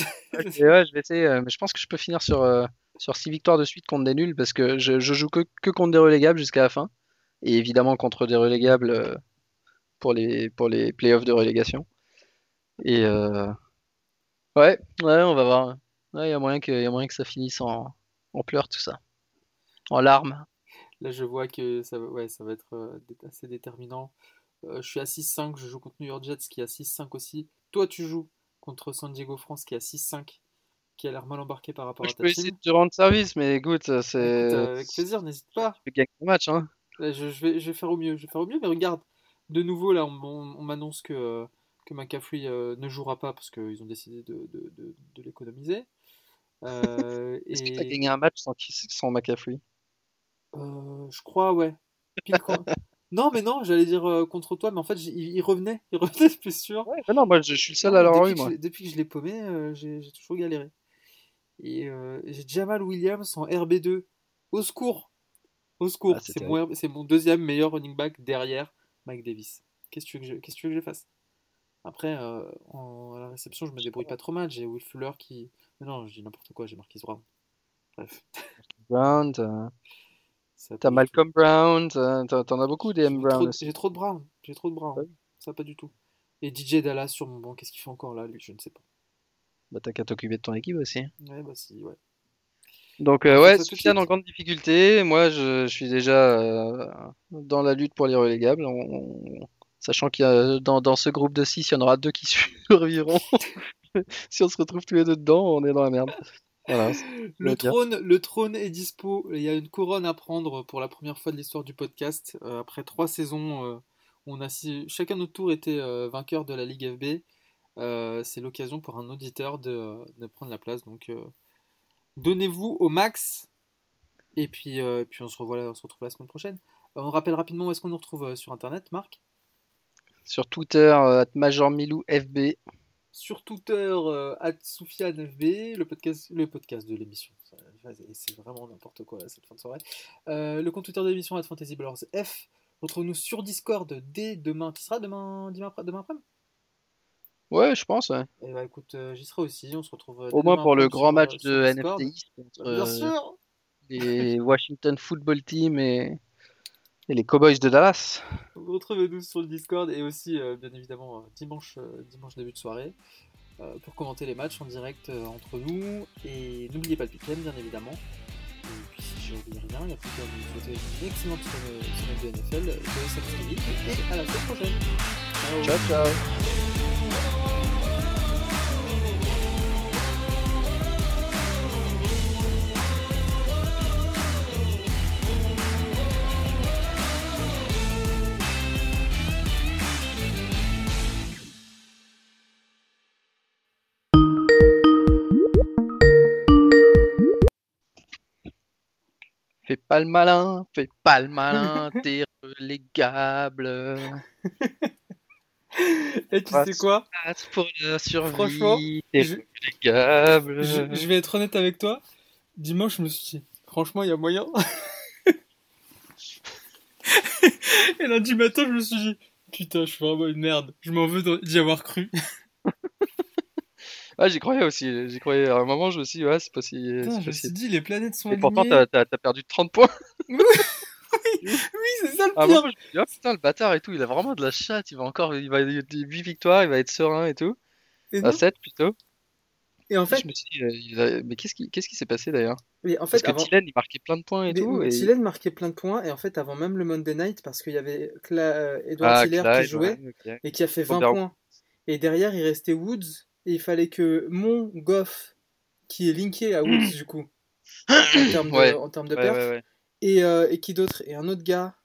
Et ouais, je vais essayer, euh, mais je pense que je peux finir sur, euh, sur 6 victoires de suite contre des nuls parce que je, je joue que, que contre des relégables jusqu'à la fin. Et évidemment contre des relégables euh, pour les, pour les playoffs de relégation. Et euh, ouais, ouais, on va voir. Ouais, il y a moyen que, il y a moyen que ça finisse en, en pleurs tout ça. En larmes. Là, je vois que ça, va- ouais, ça va être euh, assez déterminant. Euh, je suis à 6-5, je joue contre New York Jets qui est à 6-5 aussi. Toi, tu joues contre San Diego France qui est à 6-5, qui a l'air mal embarqué par rapport Moi, à je ta peux team. essayer de te rendre service, mais écoute, c'est. avec plaisir, n'hésite pas. Je gagne le match, hein. Là, je, je vais, je vais faire au mieux, je vais faire au mieux, mais regarde, de nouveau, là, on, on- on m'annonce que, euh, que McCaffrey euh, ne jouera pas parce qu'ils ont décidé de, de, de- de l'économiser. Euh, Est-ce que tu as et gagné un match sans, sans McCaffrey? je crois, ouais. Pile Non, mais non, j'allais dire contre toi, mais en fait, il, il revenait, il revenait, je suis sûr. Ouais, non, moi je, je suis le seul à l'avoir depuis eu, que moi. je l'ai- depuis que je l'ai paumé, j'ai toujours galéré. Et j'ai Jamal Williams en RB2. Au secours! Au secours! Ah, c'est mon, RB c'est mon deuxième meilleur running back derrière Mike Davis. Qu'est-ce que tu veux que je, qu'est-ce que tu veux que je fasse? Après, euh, en, à la réception, je me débrouille pas trop mal. J'ai Will Fuller qui. Mais non, je dis n'importe quoi, j'ai Marquis Brown. Bref, Brown, t'as tout. Malcolm Brown, t'en as beaucoup des M. J'ai Brown j'ai trop de Brown. J'ai trop de Brown. Ouais. Ça pas du tout. Et DJ Dallas sur mon banc, qu'est-ce qu'il fait encore là, lui? Je ne sais pas. Bah, t'as qu'à t'occuper de ton équipe aussi. Ouais, bah si, ouais. Donc, On euh, fait ouais, Sofiane en grande difficulté. Moi, je, je suis déjà euh, dans la lutte pour les relégables. On- on- sachant qu'il y a dans, dans ce groupe de 6, il y en aura deux qui survivront. si on se retrouve tous les deux dedans, on est dans la merde. Voilà. Le trône, le trône est dispo. Il y a une couronne à prendre pour la première fois de l'histoire du podcast. Euh, après trois saisons, euh, on a si- chacun notre tour euh, vainqueur de la Ligue FB. Euh, c'est l'occasion pour un auditeur de, de prendre la place. Donc, euh, donnez-vous au max. Et puis, euh, puis on se revoit, on se retrouve la semaine prochaine. Euh, on rappelle rapidement où est-ce qu'on nous retrouve euh, sur Internet, Marc? Sur Twitter, euh, @majormiloufb. Sur Twitter, euh, @soufianefb, le podcast, le podcast de l'émission. C'est vraiment n'importe quoi cette fin de soirée. Le compte Twitter de l'émission @fantasyballers_f. Retrouve-nous sur Discord dès demain. Tu seras demain, demain, demain après? Ouais, je pense. ouais. Eh ben, écoute, euh, j'y serai aussi. On se retrouve euh, Au moins pour le grand sur, match de. NFTI Bien euh, sûr. les Washington Football Team et, et les Cowboys de Dallas. Retrouvez-nous sur le Discord et aussi, euh, bien évidemment, dimanche, euh, dimanche début de soirée euh, pour commenter les matchs en direct euh, entre nous. Et n'oubliez pas le week-end, bien évidemment. J'ai oublié rien, il n'y a plus qu'à vous souhaiter une excellente semaine, semaine de NFL, de League, et à la semaine prochaine. Ciao, ciao. Fais pas le malin, fais pas le malin, t'es relégable. Et tu sais quoi? Battre pour la survie, Franchement, je- je, je vais être honnête avec toi. Dimanche, je me suis dit, franchement, il y a moyen. Et lundi matin, je me suis dit, putain, je suis vraiment une merde. Je m'en veux d'y avoir cru. Ah, j'y croyais aussi, j'y croyais. À un moment, je me suis dit, ouais, c'est possible. Putain, je me suis dit, les planètes sont Et pourtant, t'as perdu 30 points. Oui, c'est ça le À un pire. moment, je me suis dit, ah putain, le bâtard et tout, il a vraiment de la chatte. Il va encore, il va, il a 8 victoires, il va être serein et tout. Et, À non. 7 plutôt. Et en fait, je me suis dit, euh, mais qu'est-ce qui qu'est-ce qui s'est passé d'ailleurs? En Parce fait, que avant, il marquait plein de points et Mais tout. oui, Et... Thielen marquait plein de points et en fait avant même le Monday Night parce qu'il y avait Cla- euh, Edward Ah, Tiller qui jouait ouais, et qui a fait 20 Robert- points et derrière il restait Woods et il fallait que mon Goff qui est linké à Woods du coup en termes de, Ouais. en termes de Ouais, perf ouais, ouais. et, euh, et qui d'autre et un autre gars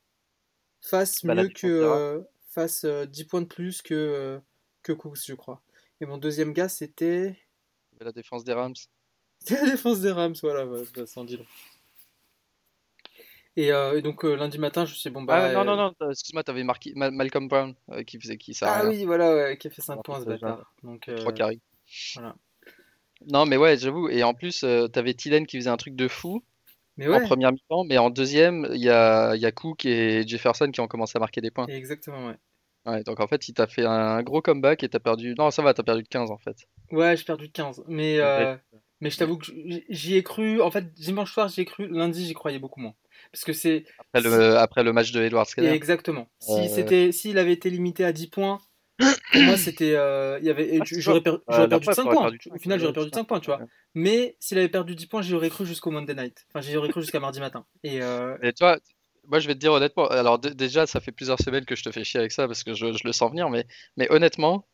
fasse Bah, mieux que euh, fasse euh, 10 points de plus que euh, que Cooks je crois et mon deuxième gars c'était La défense des Rams. c'était la défense des Rams voilà bah, sans dire et, euh, et donc euh, lundi matin je me suis dit, bon bah ah non, euh, non, non, t'as- excuse-moi, t'avais marqué Ma- Malcolm Brown euh, qui faisait qui ça Ah oui, voilà, ouais, qui a fait 5 Alors, points ce bâtard. Donc, euh, 3 carrés. voilà. Non, mais ouais, j'avoue. Et en plus, euh, t'avais Thielen qui faisait un truc de fou Mais en première mi-temps, mais en deuxième, il y a, il y a Cook et Jefferson qui ont commencé à marquer des points. exactement, ouais. Ouais, donc en fait, il t'a fait un gros comeback et t'as perdu. Non, ça va, t'as perdu de 15 en fait. Ouais, j'ai perdu de 15. Mais, euh, mais je t'avoue que j'y ai cru. En fait, dimanche soir, j'y ai cru. Lundi, j'y croyais beaucoup moins. Parce que c'est. Après le, après le match de Edward Skeller. Exactement. Si Euh, c'était, s'il avait été limité à 10 points, pour moi, c'était. euh, il y avait, Ah, j'aurais per- euh, j'aurais perdu preuve, 5 t'aurais points. perdu Au final, j'aurais perdu c'est 5 points, tu vois. Ouais. Mais s'il avait perdu 10 points, j'y aurais cru jusqu'au Monday night. Enfin, j'y aurais cru jusqu'à mardi matin. Et, euh, Et moi je vais te dire honnêtement, alors déjà ça fait plusieurs semaines que je te fais chier avec ça parce que je, je le sens venir, mais, mais honnêtement,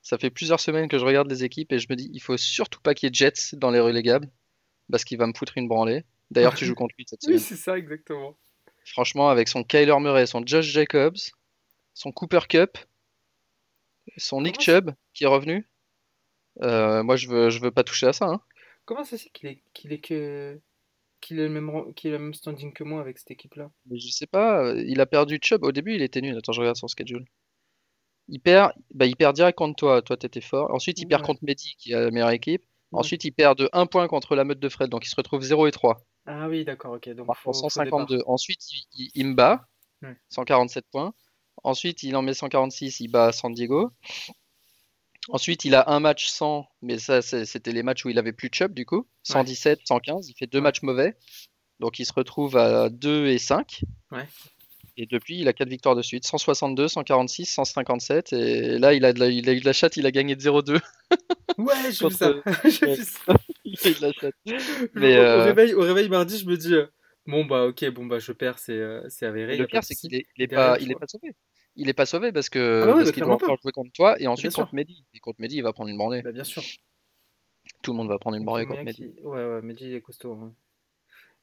ça fait plusieurs semaines que je regarde les équipes et je me dis il faut surtout pas qu'il y ait Jets dans les relégables parce qu'il va me foutre une branlée. D'ailleurs, tu joues contre lui cette oui, semaine. c'est ça, exactement. Franchement, avec son Kyler Murray, son Josh Jacobs, son Cooper Cup, son Nick Chubb qui est revenu, euh, moi je veux, je veux pas toucher à ça. hein. Comment ça se fait qu'il est, qu'il est que. Qu'il ait le même, qu'il le même standing que moi avec cette équipe-là? Mais je sais pas, euh, il a perdu Chubb. Au début, il était nul. Attends, je regarde son schedule. Il perd, bah, il perd direct contre toi. Toi, t'étais fort. Ensuite, il perd contre Mehdi, qui a la meilleure équipe. Ensuite, il perd de 1 point contre la meute de Fred. Donc, il se retrouve 0 et 3. Ah oui, d'accord, ok. Donc, faut, faut 152. Ensuite, il, il- il me bat. Ouais. 147 points. Ensuite, il en met 146. Il bat San Diego. Ensuite, il a un match sans, mais ça, c'était les matchs où il avait plus de Chubb, du coup. 117, 115. Il fait deux Ouais. matchs mauvais. Donc, il se retrouve à 2 et 5. Ouais. Et depuis, il a 4 victoires de suite. 162, 146, 157. Et là, il a, de la- il a eu de la chatte, il a gagné de 0-2. Ouais, j'ai vu ça. J'ai ouais. vu ça. il a eu de la chatte. Mais, au, au euh, réveil, au réveil mardi, je me dis, euh, bon bah ok, bon bah je perds, c'est euh, c'est avéré. Le pire, c'est qu'il est, il est pas, il est pas sauvé. Il est pas sauvé parce que Ah bah oui, parce bah, qu'il doit clairement encore jouer contre toi et ensuite sûr. contre Mehdi. Et contre Mehdi, il va prendre une branlée. Bah bien sûr. Tout le monde va prendre une branlée contre Mehdi. Ouais, ouais, Mehdi est costaud. ouais.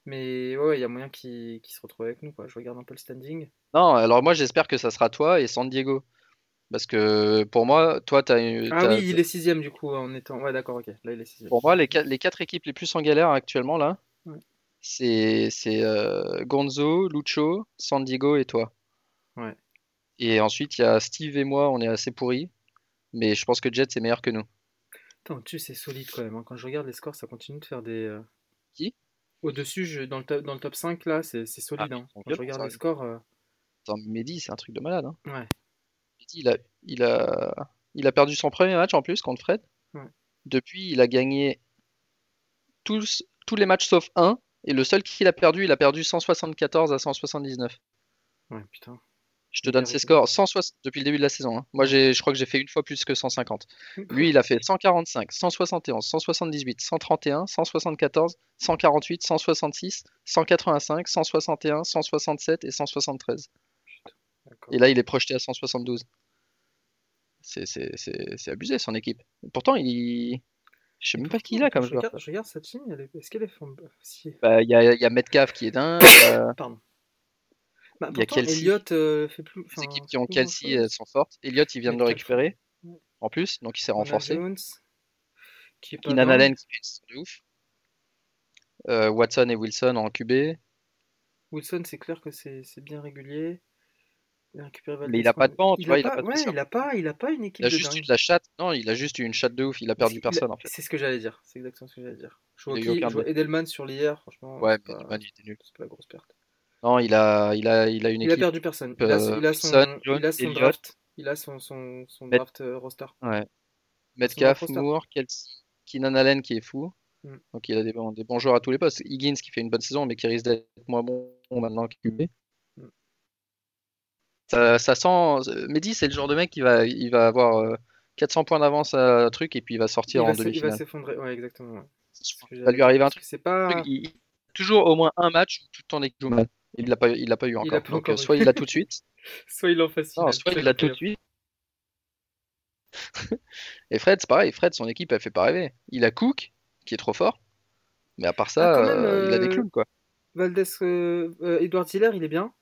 Mais ouais, il y a moyen qu'il se retrouve avec nous, quoi. Je regarde un peu le standing. Non, alors moi, j'espère que ça sera toi et San Diego. Parce que pour moi, toi, t'as eu. Ah t'as- oui, il est sixième du coup en étant. Ouais, d'accord, ok. Là, il est sixième. Pour moi, les, quatre- les quatre équipes les plus en galère actuellement, là, Ouais. c'est euh, Gonzo, Lucho, San Diego et toi. Ouais. Et ensuite, il y a Steve et moi, on est assez pourris. Mais je pense que Jet, c'est meilleur que nous. Attends, tu sais, c'est solide quand même. hein. Quand je regarde les scores, ça continue de faire des. euh, Qui? Au-dessus, je- dans le, top, dans le top 5, là, c'est c'est solide. Ah, hein. Quand je regarde ça. les scores. euh, Attends, Mehdi, c'est un truc de malade. Hein. Ouais. Mehdi, il a, il a, il a perdu son premier match en plus contre Fred. Ouais. Depuis, il a gagné tous, tous les matchs sauf un. Et le seul qu'il a perdu, il a perdu 174 à 179. Ouais, putain. Je te donne ses scores 160 depuis le début de la saison. hein. Moi, j'ai, je crois que j'ai fait une fois plus que 150. Lui, il a fait 145, 171, 178, 131, 174, 148, 166, 185, 161, 167 et 173. D'accord. Et là, il est projeté à 172. C'est, abusé, son équipe. Pourtant, il... je sais même pas qui il a comme je joueur. regarde, je regarde elle est- est-ce qu'elle est si- Bah, Il y a, il y a Metcalf qui est dingue. euh, Pardon. Bah, Il y a Kelsey. Elliott euh, fait plus. les équipes qui ont Kelsey, elles sont fortes. Elliott, il vient de le récupérer. Ouais. En plus, donc il s'est renforcé. Jones, qui est. Allen qui fait une de ouf. Euh, Watson et Wilson en QB. Wilson, c'est clair que c'est bien régulier. Il Mais il a pas de banc, tu il vois, a il a pas, pas de ouais, il a pas, il a pas une équipe Il a de juste dingue. eu de la chatte. Non, il a juste eu une chatte de ouf. Il a perdu Il a- personne en fait. C'est ce que j'allais dire. C'est exactement ce que j'allais dire. Je vois, qui, je vois. Edelman sur l'hier, franchement. Ouais, c'est mais pas, Edelman, il était nul. c'est pas la grosse perte. Non, il a, il a, il a une Il a équipe. perdu personne. Il a, euh, il a son, Wilson, Jones, il a son Elliott. draft. Il a son, son, son Met- draft euh, roster. Ouais. Metcalf. Moore, Kelsey, Keenan Allen qui est fou. Mm. Donc il a des bons, des bons joueurs à tous les postes. Higgins qui fait une bonne saison, mais qui risque d'être moins bon maintenant QB. Mm. Ça, ça sent. euh, Mehdi, c'est le genre de mec qui va, il va avoir euh, 400 points d'avance à un truc et puis il va Il sortir va en s'e- il va demifinale. s'effondrer. Ouais, exactement. ouais. Que Ça lui dire. arriver un truc. que C'est pas. Il, toujours au moins un match où toute ton équipe joue. Il l'a pas, il l'a pas eu encore. pas Donc encore eu. soit il l'a tout de suite, Soit il en facile. non, soit il l'a tout de suite. Et Fred, c'est pareil. Fred, son équipe, elle fait pas rêver. Il a Cook, qui est trop fort. Mais à part ça, Ah, même, euh, il a des euh, clowns, quoi. Valdez, euh, Edward Hiller, il est bien.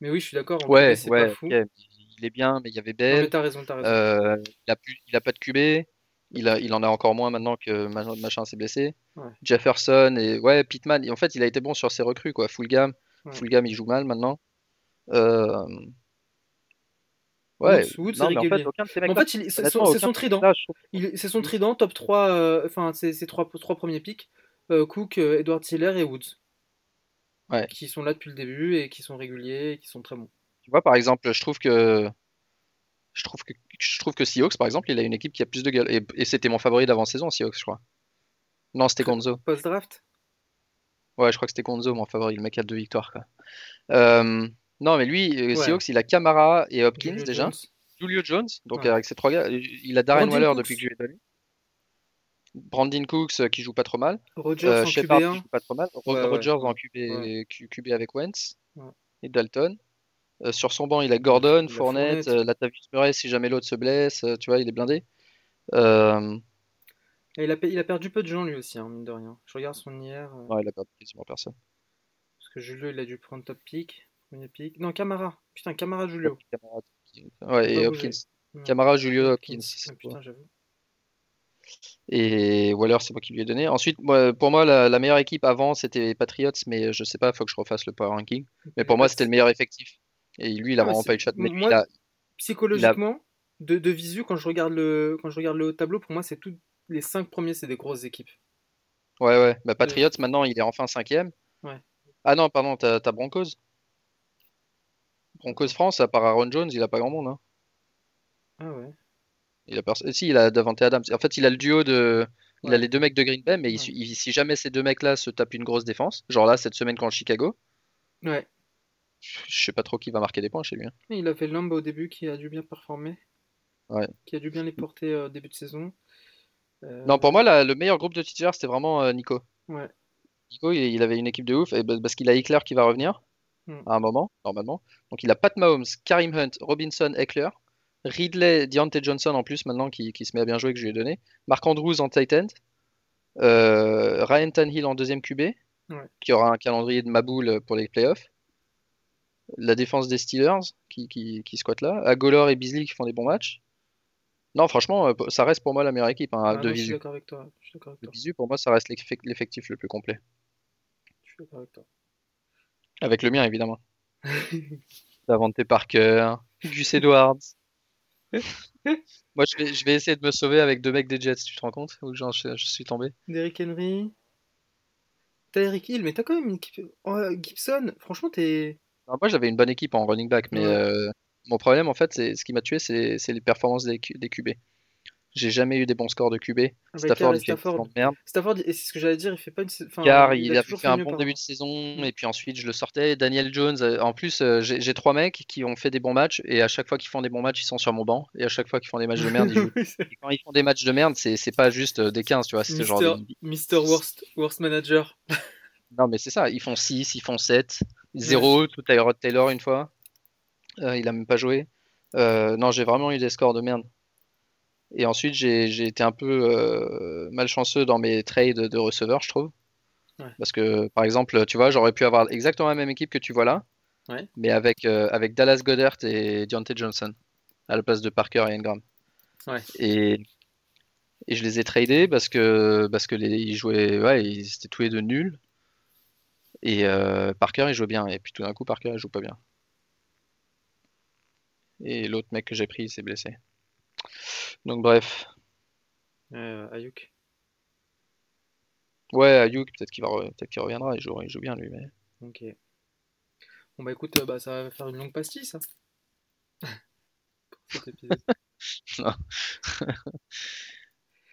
Mais oui, je suis d'accord. Ouais, ouais, pas fou. Il est bien, mais il y avait Non, Bell. raison, raison. Euh, il a plus, il a pas de QB. Il a, il en a encore moins maintenant que ma- machin s'est blessé. Ouais. Jefferson et ouais, Pittman. En fait, il a été bon sur ses recrues, quoi. Full gamme. Ouais. Il joue mal maintenant. Euh, Ouais. Woods, non, c'est mais en régulier. fait, aucun de ces En mecs-là. fait, il- c'est son, trident. C'est son trident, top 3, euh, enfin, c'est ses trois, trois premiers picks. euh, Cook, Edward Hiller et Woods. Ouais. Qui sont là depuis le début et qui sont réguliers et qui sont très bons. Tu vois, par exemple, je trouve que je trouve que je trouve que Seahawks, par exemple, il a une équipe qui a plus de gueule. Et, et c'était mon favori d'avant-saison, Seahawks, je crois. Non, c'était Gonzo. Post-draft? Ouais, je crois que c'était Gonzo, mon favori, le mec a deux victoires, quoi. Euh, non, mais lui, euh, Ouais. Seahawks, il a Camara et Hopkins Julio déjà. Jones. Julio Jones, donc Ouais. avec ces trois gars, il a Darren Brandon Waller Cooks. depuis que je lui ai donné. Brandon Cooks euh, qui joue pas trop mal. Rogers Euh, en Shepard qui QB1. joue pas trop mal. Ouais, ouais. en QB, avec Wentz Ouais. et Dalton. Euh, sur son banc, il a Gordon, Il a Fournette, Fournette. euh, Latavius Murray si jamais l'autre se blesse. euh, tu vois, il est blindé. Et il, a, pe- il a perdu peu de gens lui aussi, hein, mine de rien. Je regarde son hier. ouais, il a perdu quasiment personne. Parce que Julio, il a dû prendre top pick. Premier pick. Non, Camara. Putain, Camara Julio. Camara, ouais, et Hopkins. Camara, Julio, Hopkins. Ah, putain, j'avoue. Et Waller, c'est moi qui lui ai donné. Ensuite, moi, pour moi, la, la meilleure équipe avant, c'était Patriots, mais je sais pas, il faut que je refasse le power ranking. Mais pour moi, c'était le meilleur effectif. Et lui, il a Ah, vraiment pas eu de chat. Mais lui, moi, il a- Psychologiquement, de, de visu, quand je regarde le, quand je regarde le tableau, pour moi, c'est tous les cinq premiers, c'est des grosses équipes. Ouais, ouais. Bah, Patriots, maintenant, il est enfin cinquième. Ouais. Ah non, pardon, t'as t'as Broncos. Broncos France, à part Aaron Jones, il a pas grand monde. Hein. Ah ouais. Il a pers- Si, il a Davante Adams. En fait, il a le duo de. Il a les deux mecs de Green Bay, mais il il- si jamais ces deux mecs-là se tapent une grosse défense, genre là, cette semaine contre Chicago, Ouais. Je sais pas trop qui va marquer des points chez lui. hein. Il a fait Lamb au début qui a dû bien performer. Ouais. Qui a dû bien les porter euh, au début de saison. Euh, Non, pour moi, la- le meilleur groupe de titulaires, c'était vraiment euh, Nico. Ouais. Nico, il, il avait une équipe de ouf, et bah- parce qu'il a Eckler qui va revenir Hmm. à un moment, normalement. Donc il a Pat Mahomes, Karim Hunt, Robinson, Eckler, Ridley, Deontay Johnson en plus maintenant qui, qui se met à bien jouer que je lui ai donné, Mark Andrews en tight end, euh, Ryan Tannehill en deuxième QB, Ouais. qui aura un calendrier de maboule pour les playoffs. La défense des Steelers qui, qui, qui squatte là, Agolor et Beasley qui font des bons matchs. Non, franchement, euh, ça reste pour moi la meilleure équipe hein, ah de non, je suis d'accord avec toi. Avec De toi. visu, pour moi, ça reste l'effec- l'effectif le plus complet. Je suis d'accord avec toi. Avec le mien, évidemment. Davante Parker, Gus Edwards. Moi, je vais, je vais essayer de me sauver avec deux mecs des Jets, tu te rends compte? Je, je suis tombé? Derrick Henry. T'as Eric Hill, mais t'as quand même une équipe. Oh, Gibson, franchement, t'es. Alors, moi, j'avais une bonne équipe en running back, mais euh, mon problème, en fait, c'est ce qui m'a tué, c'est les performances des, des QB. J'ai jamais eu des bons scores de QB. Avec Stafford, merde. Et c'est ce que j'allais dire, il fait pas une. Enfin, Car il, a fait un bon début de saison et puis ensuite je le sortais. Daniel Jones, euh, en plus euh, j'ai trois mecs qui ont fait des bons matchs et à chaque fois qu'ils font des bons matchs ils sont sur mon banc et à chaque fois qu'ils font des matchs de merde ils jouent. Et quand ils font des matchs de merde c'est pas juste euh, des 15 tu vois, c'est genre Mister Worst, Worst Manager. Non mais c'est ça, ils font 6, ils font 7, 0, tout Tyrod Taylor une fois. Euh, il a même pas joué. Euh, non j'ai vraiment eu des scores de merde. Et ensuite j'ai j'ai été un peu euh, malchanceux dans mes trades de receveurs je trouve. Ouais. Parce que, par exemple, tu vois, j'aurais pu avoir exactement la même équipe que tu vois là, Ouais. mais avec, avec Dallas Goddard et Deontay Johnson à la place de Parker et Ingram. Ouais. Et, et je les ai tradés parce que, parce que les, ils jouaient, ouais, ils étaient tous les deux nuls. Et euh, Parker, il jouait bien. Et puis tout d'un coup, Parker, il joue pas bien. Et l'autre mec que j'ai pris s'est blessé. Donc bref. Euh, Ayuk. Ouais, Ayuk, peut-être qu'il va peut qu'il reviendra, il joue, il joue bien lui. Mais... Ok. Bon bah écoute, euh, bah, ça va faire une longue pastille ça. Pour cet épisode.